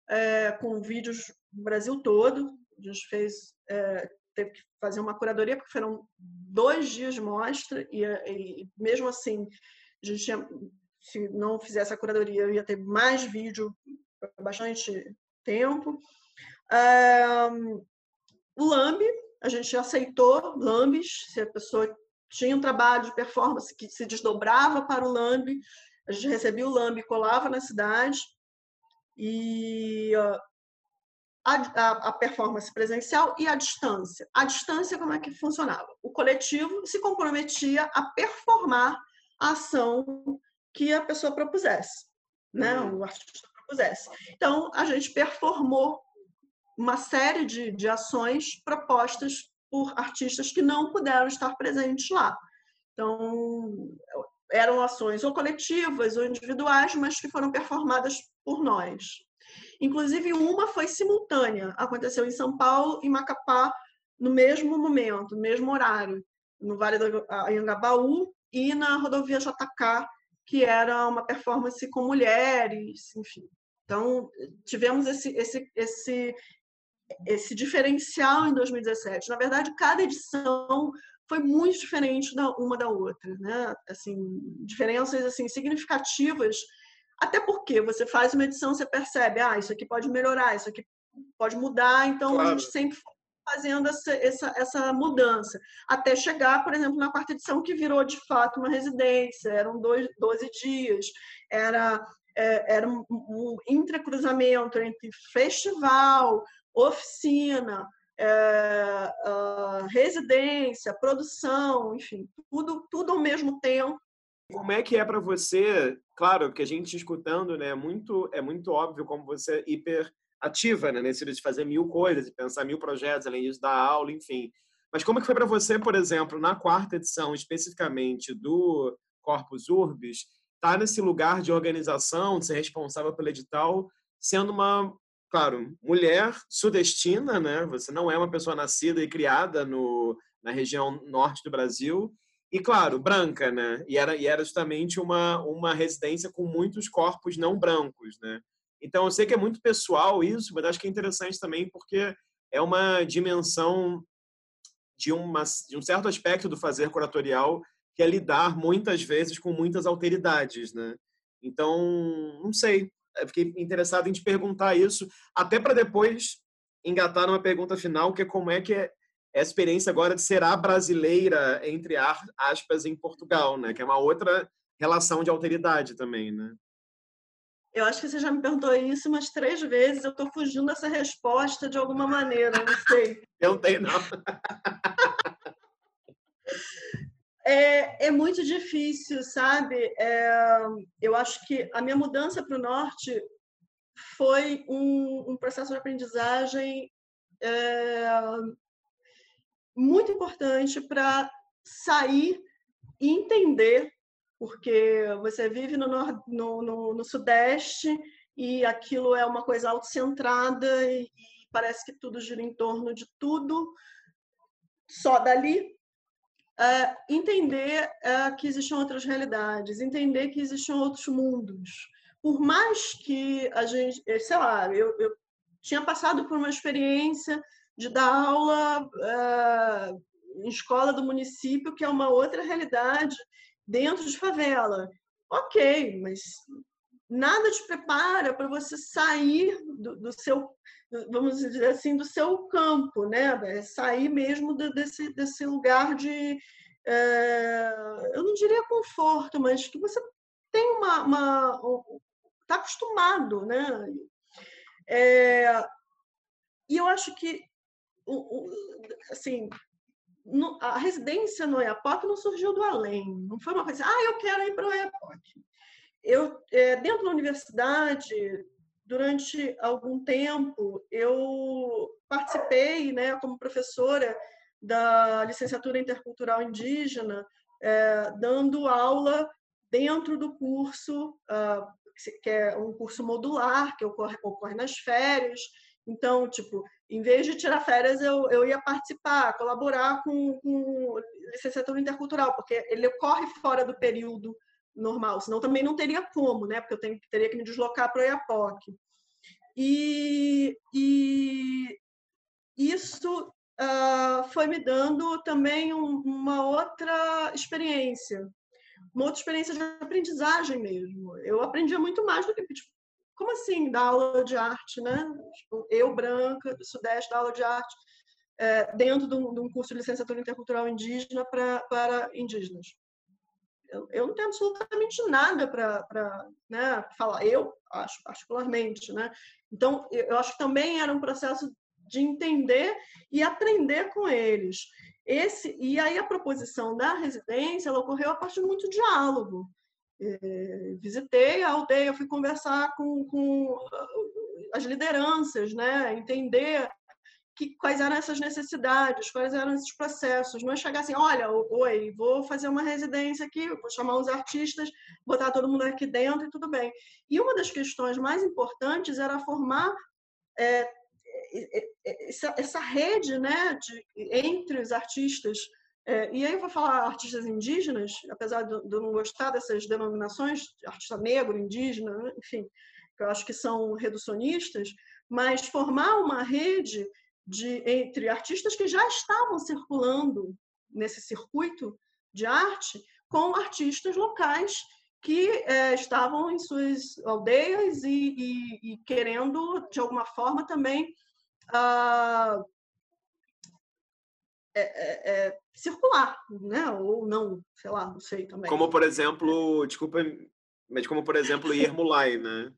é, com vídeos do Brasil todo. A gente fez, é, teve que fazer uma curadoria, porque foram dois dias de mostra, e, e mesmo assim, a gente tinha, se não fizesse a curadoria, ia ter mais vídeo, bastante tempo. É, o LAMB, a gente aceitou LAMBs, se a pessoa tinha um trabalho de performance que se desdobrava para o LAMB, a gente recebia o LAMB e colava na cidade. E a, a, a, performance presencial e a distância. A distância, como é que funcionava? O coletivo se comprometia a performar a ação que a pessoa propusesse, né? Uhum. o artista propusesse. Então, a gente performou uma série de, de ações propostas por artistas que não puderam estar presentes lá. Então, eram ações ou coletivas ou individuais, mas que foram performadas por nós. Inclusive, uma foi simultânea, aconteceu em São Paulo e Macapá no mesmo momento, no mesmo horário, no Vale do Anhangabaú e na rodovia JK, que era uma performance com mulheres, enfim. Então, tivemos esse, esse, esse, esse diferencial em 2017. Na verdade, cada edição foi muito diferente da uma da outra, né? Assim, diferenças assim significativas até porque você faz uma edição, você percebe, ah, isso aqui pode melhorar, isso aqui pode mudar, então claro. a gente sempre fazendo essa, essa, essa mudança. Até chegar, por exemplo, na quarta edição, que virou de fato uma residência, eram dois, 12 dias, era, é, era um, um entrecruzamento entre festival, oficina, é, uh, residência, produção, enfim, tudo, tudo ao mesmo tempo como é que é para você? Claro que a gente escutando, né, é muito é muito óbvio como você é hiper ativa, né, nesse de fazer mil coisas e pensar mil projetos, além disso dar aula, enfim. Mas como é que foi para você, por exemplo, na quarta edição especificamente do Corpus Urbis, estar tá nesse lugar de organização, de ser responsável pelo edital, sendo uma, claro, mulher sudestina, né? Você não é uma pessoa nascida e criada no, na região norte do Brasil e claro, branca, né? E era, e era justamente uma, uma residência com muitos corpos não brancos, né? Então eu sei que é muito pessoal isso, mas acho que é interessante também porque é uma dimensão de, uma, de um certo aspecto do fazer curatorial que é lidar muitas vezes com muitas alteridades, né? Então, não sei, eu fiquei interessado em te perguntar isso, até para depois engatar numa pergunta final, que é como é que é a experiência agora de ser a brasileira, entre aspas, em Portugal, né? Que é uma outra relação de alteridade também, né? Eu acho que você já me perguntou isso umas três vezes. Eu estou fugindo dessa resposta de alguma maneira, não sei. Eu não tenho, não. é, é muito difícil, sabe? É, eu acho que a minha mudança para o norte foi um, um, processo de aprendizagem é, muito importante para sair e entender, porque você vive no, no, no, no Sudeste e aquilo é uma coisa autocentrada e, e parece que tudo gira em torno de tudo, só dali. É, entender é, que existem outras realidades, entender que existem outros mundos. Por mais que a gente, sei lá, eu, eu tinha passado por uma experiência de dar aula uh, em escola do município, que é uma outra realidade dentro de favela. Ok, mas nada te prepara para você sair do, do, seu, vamos dizer assim, do seu campo, né? É sair mesmo desse, desse lugar de, uh, eu não diria conforto, mas que você tem uma, uma está acostumado, né? É, e eu acho que assim, a residência no EAPOC não surgiu do além, não foi uma coisa, ah, eu quero ir para o EAPOC. Eu, é, dentro da universidade, durante algum tempo, eu participei, né, como professora da licenciatura intercultural indígena, é, dando aula dentro do curso, uh, que é um curso modular, que ocorre, ocorre nas férias. Então, tipo, em vez de tirar férias, eu, eu ia participar, colaborar com, com licenciatura intercultural, porque ele ocorre fora do período normal, senão também não teria como, né? Porque eu tenho, teria que me deslocar para o IAPOC. E, e isso uh, foi me dando também um, uma outra experiência, uma outra experiência de aprendizagem mesmo. Eu aprendia muito mais do que tipo, como assim dar aula de arte, né? Tipo, eu, branca, do Sudeste, dar aula de arte é, dentro de um, de um, curso de licenciatura intercultural indígena pra, para indígenas. Eu, eu, não tenho absolutamente nada para né, falar, eu acho particularmente. Né? Então, eu acho que também era um processo de entender e aprender com eles. Esse, e aí a proposição da residência ela ocorreu a partir de muito diálogo. É, visitei a aldeia, fui conversar com, com as lideranças, né? entender que, quais eram essas necessidades, quais eram esses processos. Não é chegar assim, olha, oi, vou fazer uma residência aqui, vou chamar os artistas, botar todo mundo aqui dentro e tudo bem. E uma das questões mais importantes era formar é, essa, essa, rede né, de, entre os artistas. É, e aí eu vou falar artistas indígenas, apesar de, eu não gostar dessas denominações, artista negro, indígena, enfim, que eu acho que são reducionistas, mas formar uma rede de, entre artistas que já estavam circulando nesse circuito de arte com artistas locais que é, estavam em suas aldeias e, e, e, querendo, de alguma forma, também ah, é, é, é, circular, né? ou não, sei lá, não sei também. Como, por exemplo, desculpa, mas como, por exemplo, Yermulai, né?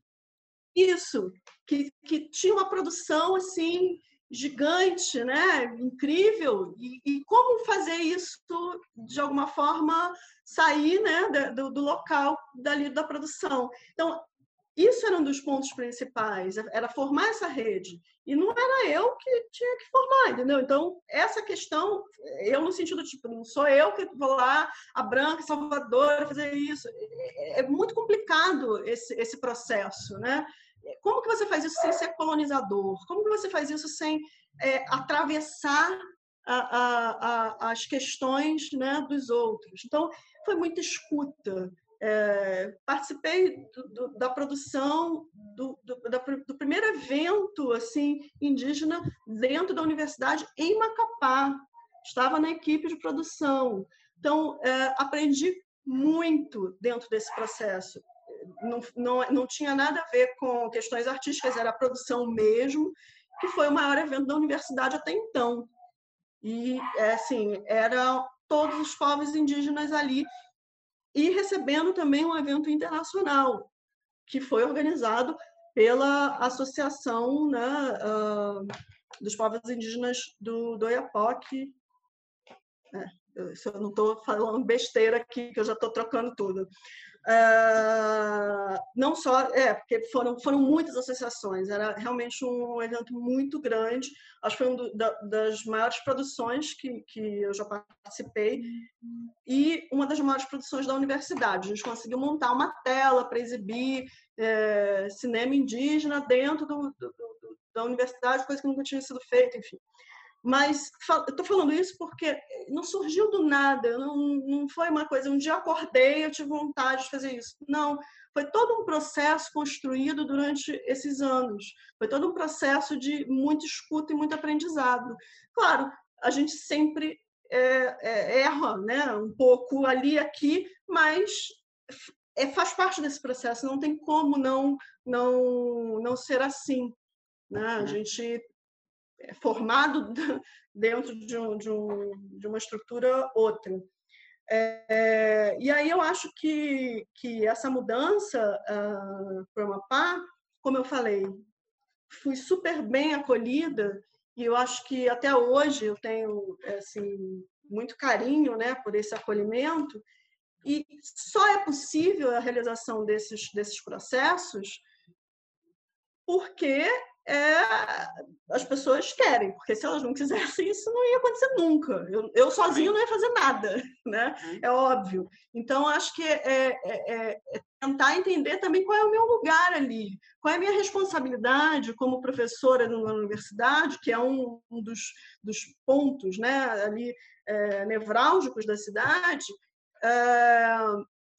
Isso, que, que tinha uma produção assim gigante, né? incrível, e, e, como fazer isso de alguma forma sair né? do, do local dali da produção. Então, isso era um dos pontos principais, era formar essa rede. E não era eu que tinha que formar, entendeu? Então, essa questão, eu no sentido tipo, não sou eu que vou lá, a Branca, Salvador, fazer isso. É, é muito complicado esse, esse processo, né? Como que você faz isso sem ser colonizador? Como que você faz isso sem é, atravessar a, a, a, as questões né, dos outros? Então, foi muita escuta. É, participei do, do, da produção do, da, do, primeiro evento assim indígena dentro da universidade em Macapá. Estava na equipe de produção. Então, é, aprendi muito dentro desse processo não, não, não tinha nada a ver com questões artísticas, era a produção mesmo, que foi o maior evento da universidade até então. E, é, assim, eram todos os povos indígenas ali e recebendo também um evento internacional, que foi organizado pela Associação né, uh, dos Povos Indígenas do, do Oiapoque. É, eu, eu não estou falando besteira aqui, que eu já estou trocando tudo. Uh, não só, é, porque foram, foram muitas associações, era realmente um evento muito grande, acho que foi uma da, das maiores produções que, que eu já participei, e uma das maiores produções da universidade. A gente conseguiu montar uma tela para exibir é, cinema indígena dentro do, do, do, da universidade, coisa que nunca tinha sido feita, enfim. Mas estou falando isso porque não surgiu do nada, não, não foi uma coisa, um dia acordei eu tive vontade de fazer isso. Não, foi todo um processo construído durante esses anos. Foi todo um processo de muito escuta e muito aprendizado. Claro, a gente sempre é, é, erra né? um pouco ali aqui, mas é, faz parte desse processo, não tem como não, não, não ser assim. Né? A uhum. gente formado dentro de, um, de, um, de uma estrutura outra. É, e aí eu acho que, que essa mudança uh, para o Amapá, como eu falei, fui super bem acolhida e eu acho que até hoje eu tenho assim, muito carinho né, por esse acolhimento e só é possível a realização desses, desses processos porque é, as pessoas querem, porque se elas não quisessem, isso não ia acontecer nunca. Eu, eu sozinho não ia fazer nada, né? Uhum. É óbvio. Então, acho que é, é, é, é, tentar entender também qual é o meu lugar ali, qual é a minha responsabilidade como professora na universidade, que é um, um dos, dos pontos né, ali é, nevrálgicos da cidade, é,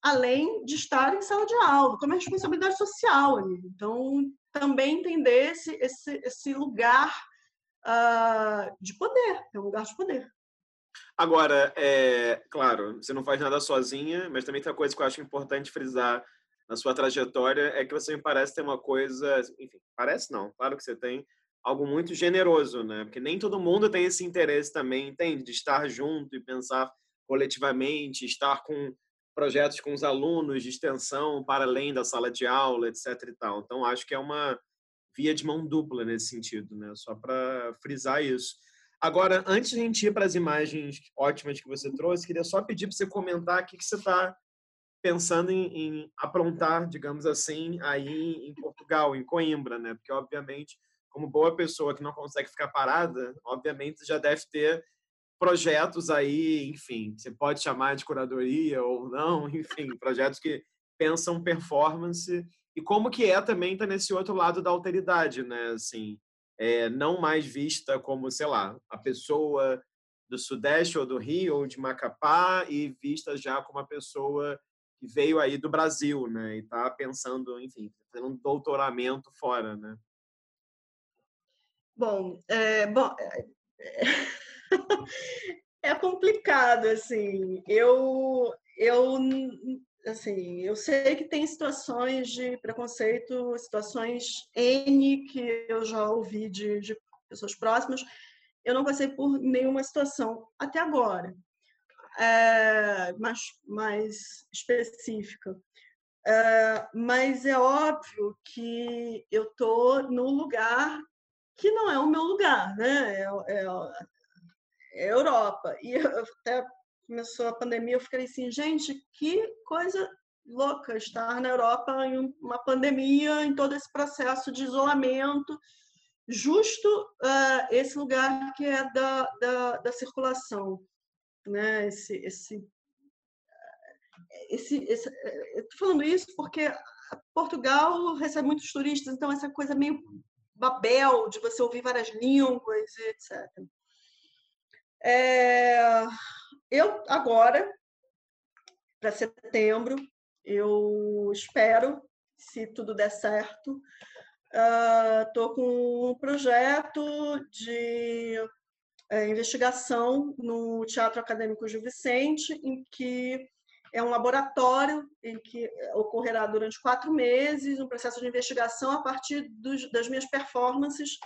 além de estar em sala de aula, como é a responsabilidade social ali. Então, também entender esse, esse, esse lugar uh, de poder, é um lugar de poder. Agora, é claro, você não faz nada sozinha, mas também tem uma coisa que eu acho importante frisar na sua trajetória é que você me parece ter uma coisa, enfim, parece não, claro que você tem algo muito generoso, né? Porque nem todo mundo tem esse interesse também, entende? De estar junto e pensar coletivamente, estar com projetos com os alunos de extensão para além da sala de aula, etc e tal. Então acho que é uma via de mão dupla nesse sentido, né? Só para frisar isso. Agora, antes de a gente ir para as imagens ótimas que você trouxe, queria só pedir para você comentar o que, você está pensando em, em, aprontar, digamos assim, aí em Portugal, em Coimbra, né? Porque, obviamente, como boa pessoa que não consegue ficar parada, obviamente já deve ter projetos aí, enfim, você pode chamar de curadoria ou não, enfim, projetos que pensam performance e como que é também tá nesse outro lado da alteridade, né? Assim, é, não mais vista como, sei lá, a pessoa do Sudeste ou do Rio ou de Macapá e vista já como uma pessoa que veio aí do Brasil, né? E está pensando, enfim, fazendo um doutoramento fora, né? Bom, é, bom, é, complicado, assim. Eu, eu, assim, eu sei que tem situações de preconceito, situações N que eu já ouvi de, de pessoas próximas. Eu não passei por nenhuma situação até agora é, mais, mais específica. É, mas é óbvio que eu estou num lugar que não é o meu lugar, né? É, é Europa. E até começou a pandemia, eu fiquei assim, gente, que coisa louca estar na Europa em uma pandemia, em todo esse processo de isolamento, justo uh, esse lugar que é da, da, da circulação né? Esse, esse, esse, esse estou falando isso porque Portugal recebe muitos turistas, então essa coisa meio babel de você ouvir várias línguas, etc. É, eu agora para setembro eu espero, se tudo der certo, estou uh, com um projeto de é, investigação no Teatro Acadêmico Gil Vicente, em que é um laboratório em que ocorrerá durante quatro meses um processo de investigação a partir dos, das minhas performances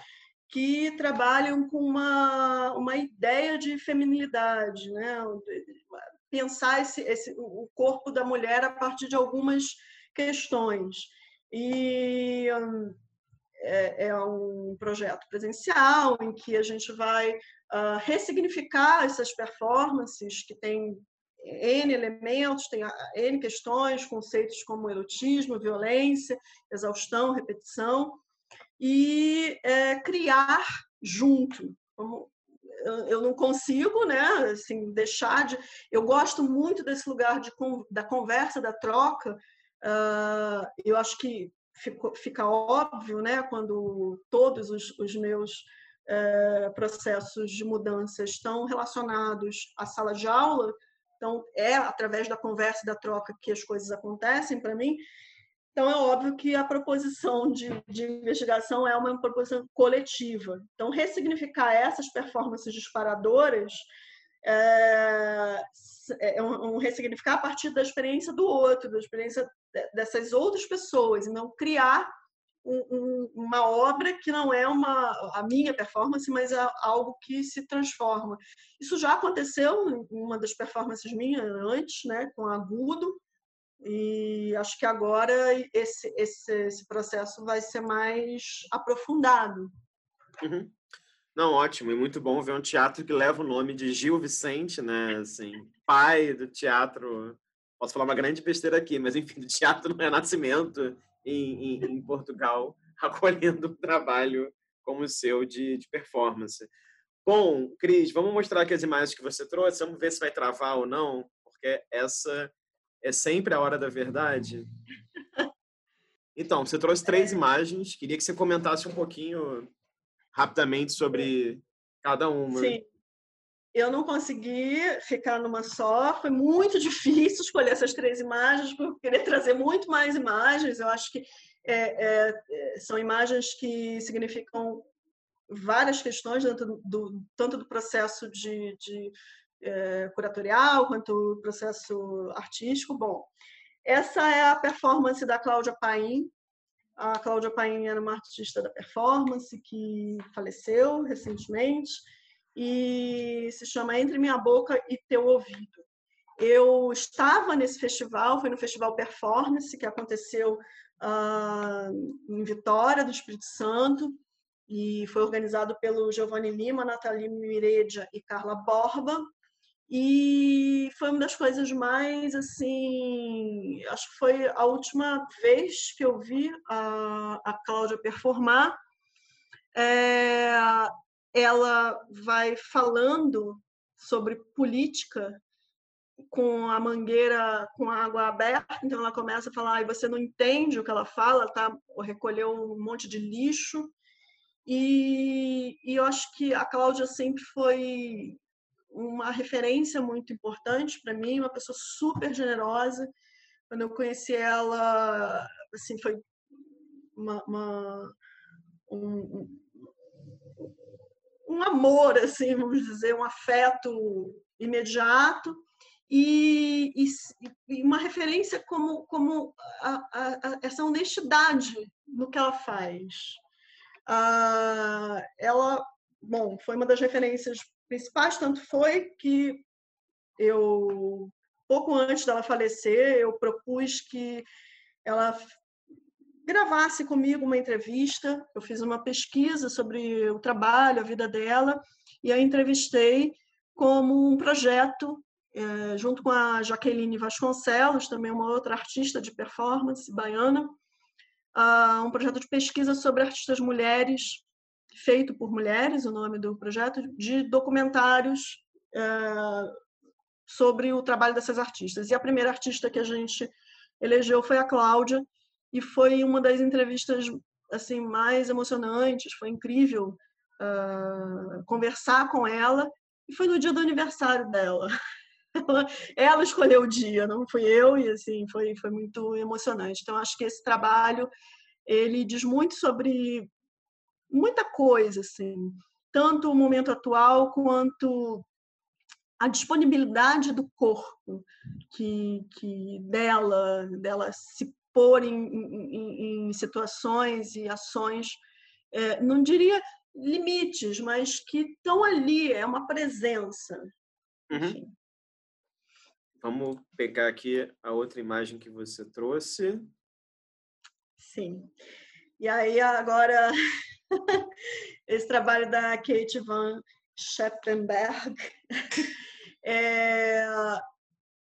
que trabalham com uma, uma ideia de feminilidade, né? pensar esse, esse, o corpo da mulher a partir de algumas questões. E é, é um projeto presencial em que a gente vai uh, ressignificar essas performances que têm N elementos, tem N questões, conceitos como erotismo, violência, exaustão, repetição, e é, criar junto. Eu não consigo, né, assim, deixar de. Eu gosto muito desse lugar de, da conversa, da troca. Uh, eu acho que fica, fica óbvio, né, quando todos os, os meus é, processos de mudança estão relacionados à sala de aula, então é através da conversa da troca que as coisas acontecem para mim. Então, é óbvio que a proposição de, de, investigação é uma proposição coletiva. Então, ressignificar essas performances disparadoras é, é um, um, ressignificar a partir da experiência do outro, da experiência dessas outras pessoas, e não criar um, uma obra que não é uma a minha performance, mas é algo que se transforma. Isso já aconteceu em uma das performances minhas antes, né, com agudo, e acho que agora esse, esse, esse processo vai ser mais aprofundado. Uhum. Não, ótimo, e muito bom ver um teatro que leva o nome de Gil Vicente, né? Assim, pai do teatro. Posso falar uma grande besteira aqui, mas enfim, do teatro não é nascimento em, em, em Portugal, acolhendo um trabalho como o seu de, de performance. Bom, Cris, vamos mostrar aqui as imagens que você trouxe, vamos ver se vai travar ou não, porque essa é sempre a hora da verdade. Então, você trouxe três imagens, queria que você comentasse um pouquinho rapidamente sobre cada uma. Sim. Eu não consegui ficar numa só, foi muito difícil escolher essas três imagens, porque eu queria trazer muito mais imagens. Eu acho que é, é, é são imagens que significam várias questões, dentro do, tanto do processo de, de é, curatorial quanto processo artístico. Bom, essa é a performance da Cláudia Paim. A Cláudia Paim era uma artista da performance que faleceu recentemente e se chama Entre Minha Boca e Teu Ouvido. Eu estava nesse festival, foi no Festival Performance, que aconteceu uh, em Vitória, do Espírito Santo, e foi organizado pelo Giovanni Lima, Nathalie Miredia e Carla Borba. E foi uma das coisas mais, assim, acho que foi a última vez que eu vi a, a Cláudia performar. É, ela vai falando sobre política com a mangueira com a água aberta, então ela começa a falar, e você não entende o que ela fala, tá? Recolheu um monte de lixo. E, e eu acho que a Cláudia sempre foi uma referência muito importante para mim, uma pessoa super generosa. Quando eu conheci ela, assim, foi uma, uma um, um amor, assim, vamos dizer, um afeto imediato e, e, e uma referência como, como a, a, a, essa honestidade no que ela faz. Ah, ela, bom, foi uma das referências principais, tanto foi que eu, pouco antes dela falecer, eu propus que ela gravasse comigo uma entrevista. Eu fiz uma pesquisa sobre o trabalho, a vida dela, e a entrevistei como um projeto, é, junto com a Jaqueline Vasconcelos, também uma outra artista de performance baiana, uh, um projeto de pesquisa sobre artistas mulheres, feito por mulheres, o nome do projeto, de documentários uh, sobre o trabalho dessas artistas. E a primeira artista que a gente elegeu foi a Cláudia, e foi uma das entrevistas assim mais emocionantes, foi incrível uh, conversar com ela, e foi no dia do aniversário dela. ela escolheu o dia, não fui eu, e assim, foi, foi muito emocionante. Então, acho que esse trabalho, ele diz muito sobre muita coisa, assim, tanto o momento atual quanto a disponibilidade do corpo que, que dela, dela se pôr em, em, em situações e ações, é, não diria limites, mas que estão ali, é uma presença. Uhum. Vamos pegar aqui a outra imagem que você trouxe. Sim. E aí, agora, esse trabalho da Kate Van Scheppenberg, é,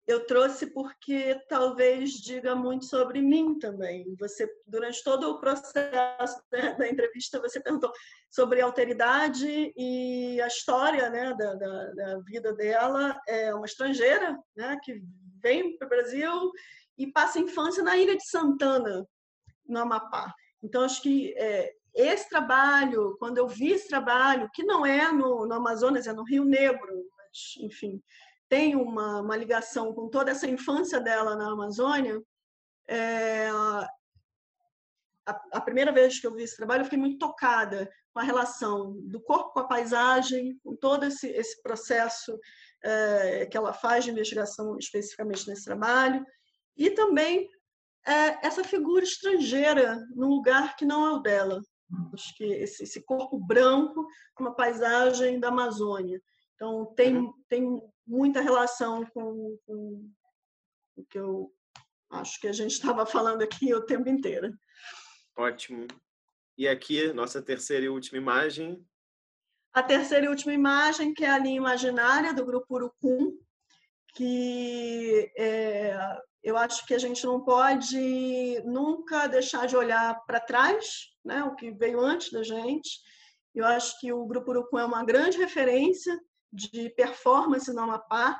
eu trouxe porque talvez diga muito sobre mim também. Você, durante todo o processo né, da entrevista, você perguntou sobre alteridade e a história né, da, da, da, vida dela. É uma estrangeira né, que vem para o Brasil e passa a infância na ilha de Santana, no Amapá. Então, acho que é, esse trabalho, quando eu vi esse trabalho, que não é no, no Amazonas, é no Rio Negro, mas, enfim, tem uma, uma ligação com toda essa infância dela na Amazônia, é, a, a, primeira vez que eu vi esse trabalho, eu fiquei muito tocada com a relação do corpo com a paisagem, com todo esse, esse processo é, que ela faz de investigação especificamente nesse trabalho, e também é, essa figura estrangeira num lugar que não é o dela. Acho que esse, esse corpo branco, uma paisagem da Amazônia. Então, tem, uhum. tem muita relação com, com o que eu acho que a gente estava falando aqui o tempo inteiro. Ótimo. E aqui, nossa terceira e última imagem. A terceira e última imagem, que é a linha imaginária do grupo Urucum, que é, eu acho que a gente não pode nunca deixar de olhar para trás, né, o que veio antes da gente. Eu acho que o Grupo Urucum é uma grande referência de performance no Amapá,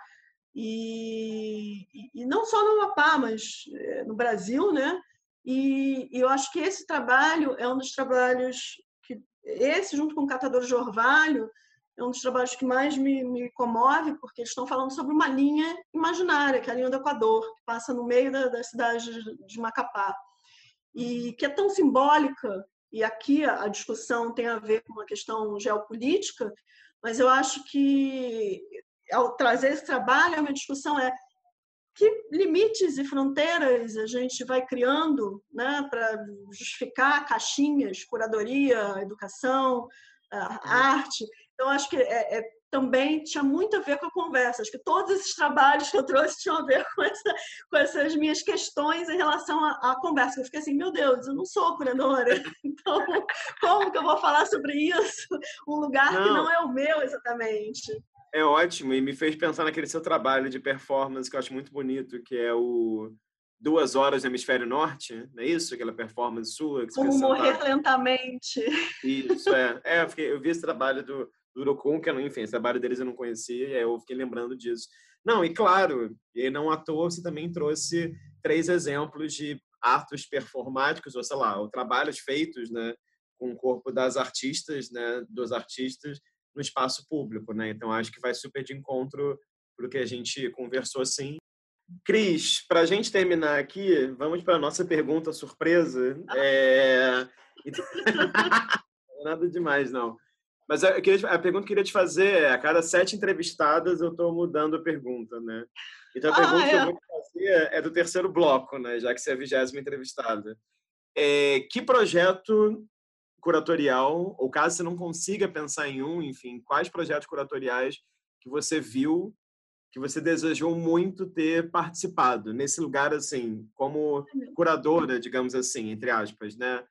e, e não só no Amapá, mas eh, no Brasil, né? E, e, eu acho que esse trabalho é um dos trabalhos que, esse junto com o Catador de Orvalho, é um dos trabalhos que mais me, me comove, porque eles estão falando sobre uma linha imaginária, que é a linha do Equador, que passa no meio da, da cidade de Macapá, e que é tão simbólica, e aqui a, a discussão tem a ver com uma questão geopolítica, mas eu acho que ao trazer esse trabalho, a minha discussão é que limites e fronteiras a gente vai criando né, para justificar caixinhas, curadoria, educação, arte. Então, acho que é, é, também tinha muito a ver com a conversa. Acho que todos esses trabalhos que eu trouxe tinham a ver com, essa, com essas minhas questões em relação à, à, conversa. Eu fiquei assim, meu Deus, eu não sou curadora, então como que eu vou falar sobre isso? Um lugar não. que não é o meu exatamente. É ótimo e me fez pensar naquele seu trabalho de performance que eu acho muito bonito, que é o Duas Horas no Hemisfério Norte, não é isso? Aquela performance sua. Como morrer lentamente. Isso, é. é eu, fiquei, eu vi esse trabalho do, do Urocum, que, enfim, esse trabalho deles eu não conhecia, e aí eu fiquei lembrando disso. Não, e claro, e não à toa você também trouxe três exemplos de atos performáticos, ou sei lá, ou trabalhos feitos, né, com o corpo das artistas, né, dos artistas, no espaço público, né? Então acho que vai super de encontro para o que a gente conversou assim. Cris, para a gente terminar aqui, vamos para a nossa pergunta surpresa. É... Nada demais, não. Mas a, pergunta que eu queria te fazer é: a cada sete entrevistadas eu estou mudando a pergunta, né? Então a pergunta ah, é. que eu vou te fazer é do terceiro bloco, né? Já que você é a vigésima entrevistada. É, que projeto curatorial, ou caso você não consiga pensar em um, enfim, quais projetos curatoriais que você viu, que você desejou muito ter participado nesse lugar, assim, como curadora, digamos assim, entre aspas, né?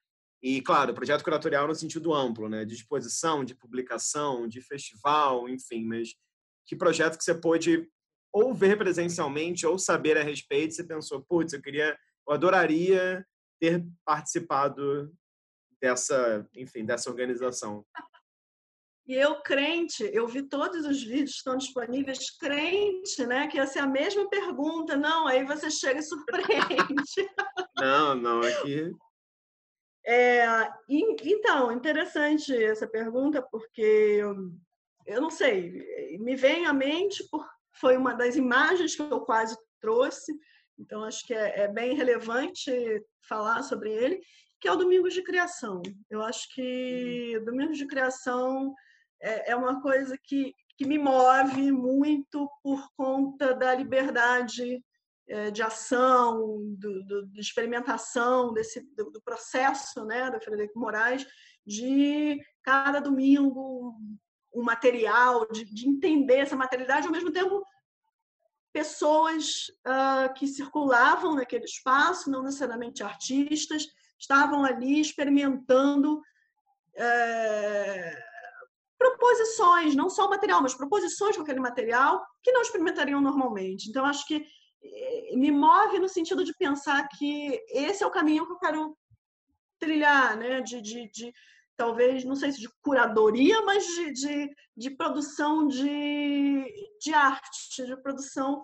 E, claro, projeto curatorial no sentido amplo, né? De exposição, de publicação, de festival, enfim, mas que projeto que você pôde ou ver presencialmente ou saber a respeito, você pensou, putz, eu queria, eu adoraria ter participado dessa, enfim, dessa organização. E eu crente, eu vi todos os vídeos que estão disponíveis, crente, né? Que essa é a mesma pergunta. Não, aí você chega e surpreende. Não, não, aqui. É, então, interessante essa pergunta, porque eu, não sei, me vem à mente, por, foi uma das imagens que eu quase trouxe, então acho que é, é bem relevante falar sobre ele que é o Domingos de Criação. Eu acho que uhum. Domingos de Criação é, é uma coisa que, que me move muito por conta da liberdade de ação, do, do, de experimentação desse do, do, processo, né, do Frederico Moraes, de cada domingo um material, de, de entender essa materialidade, ao mesmo tempo pessoas uh, que circulavam naquele espaço, não necessariamente artistas, estavam ali experimentando é, proposições, não só o material, mas proposições com aquele material que não experimentariam normalmente. Então, acho que eh, me move no sentido de pensar que esse é o caminho que eu quero trilhar, né? de, de, de talvez, não sei se de curadoria, mas de, de, de produção de, de arte, de produção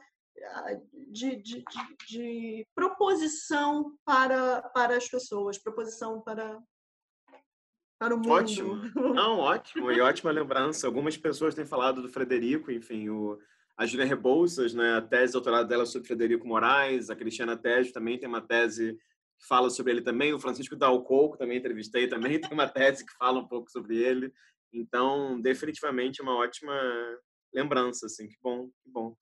de, de, de, de, proposição para, para as pessoas, proposição para, para o mundo. Ótimo. Não, ótimo. E ótima lembrança. Algumas pessoas têm falado do Frederico, enfim, o, a Júlia Rebouças, né, a tese de doutorado dela sobre Frederico Moraes, a Cristiana Tese também tem uma tese que fala sobre ele também, o Francisco Dalcoco também entrevistei, também tem uma tese que fala um pouco sobre ele. Então, definitivamente uma ótima lembrança, assim, que bom, que bom.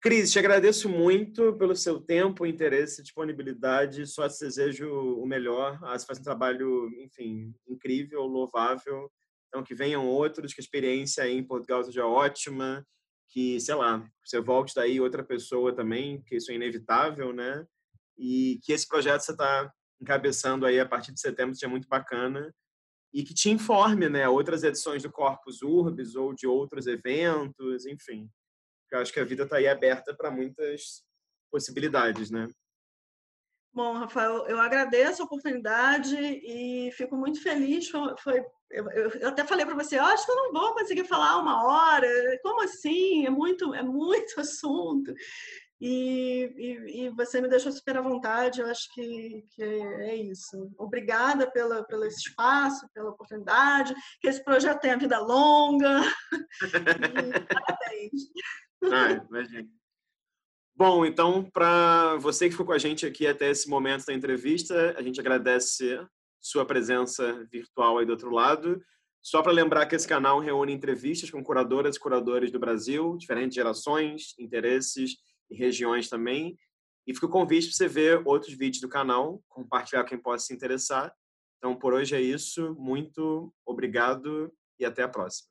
Cris, te agradeço muito pelo seu tempo, interesse, disponibilidade. Só te desejo o melhor. Ah, você faz um trabalho, enfim, incrível, louvável. Então, que venham outros, que a experiência aí em Portugal seja ótima, que, sei lá, você volte daí outra pessoa também, que isso é inevitável, né? E que esse projeto você está encabeçando aí a partir de setembro seja muito bacana e que te informe, né, outras edições do Corpus Urbis ou de outros eventos, enfim eu acho que a vida está aí aberta para muitas possibilidades, né? Bom, Rafael, eu agradeço a oportunidade e fico muito feliz. Foi, eu, eu, até falei para você, eu acho que eu não vou conseguir falar uma hora. Como assim? É muito, é muito assunto. E, e, e, você me deixou super à vontade. Eu acho que, que é isso. Obrigada pela, pelo espaço, pela oportunidade. Que esse projeto tenha vida longa. Parabéns. Ah, imagina. Bom, então, para você que ficou com a gente aqui até esse momento da entrevista, a gente agradece sua presença virtual aí do outro lado. Só para lembrar que esse canal reúne entrevistas com curadoras e curadores do Brasil, diferentes gerações, interesses em regiões também. E fica o convite para você ver outros vídeos do canal, compartilhar com quem possa se interessar. Então, por hoje é isso. Muito obrigado e até a próxima.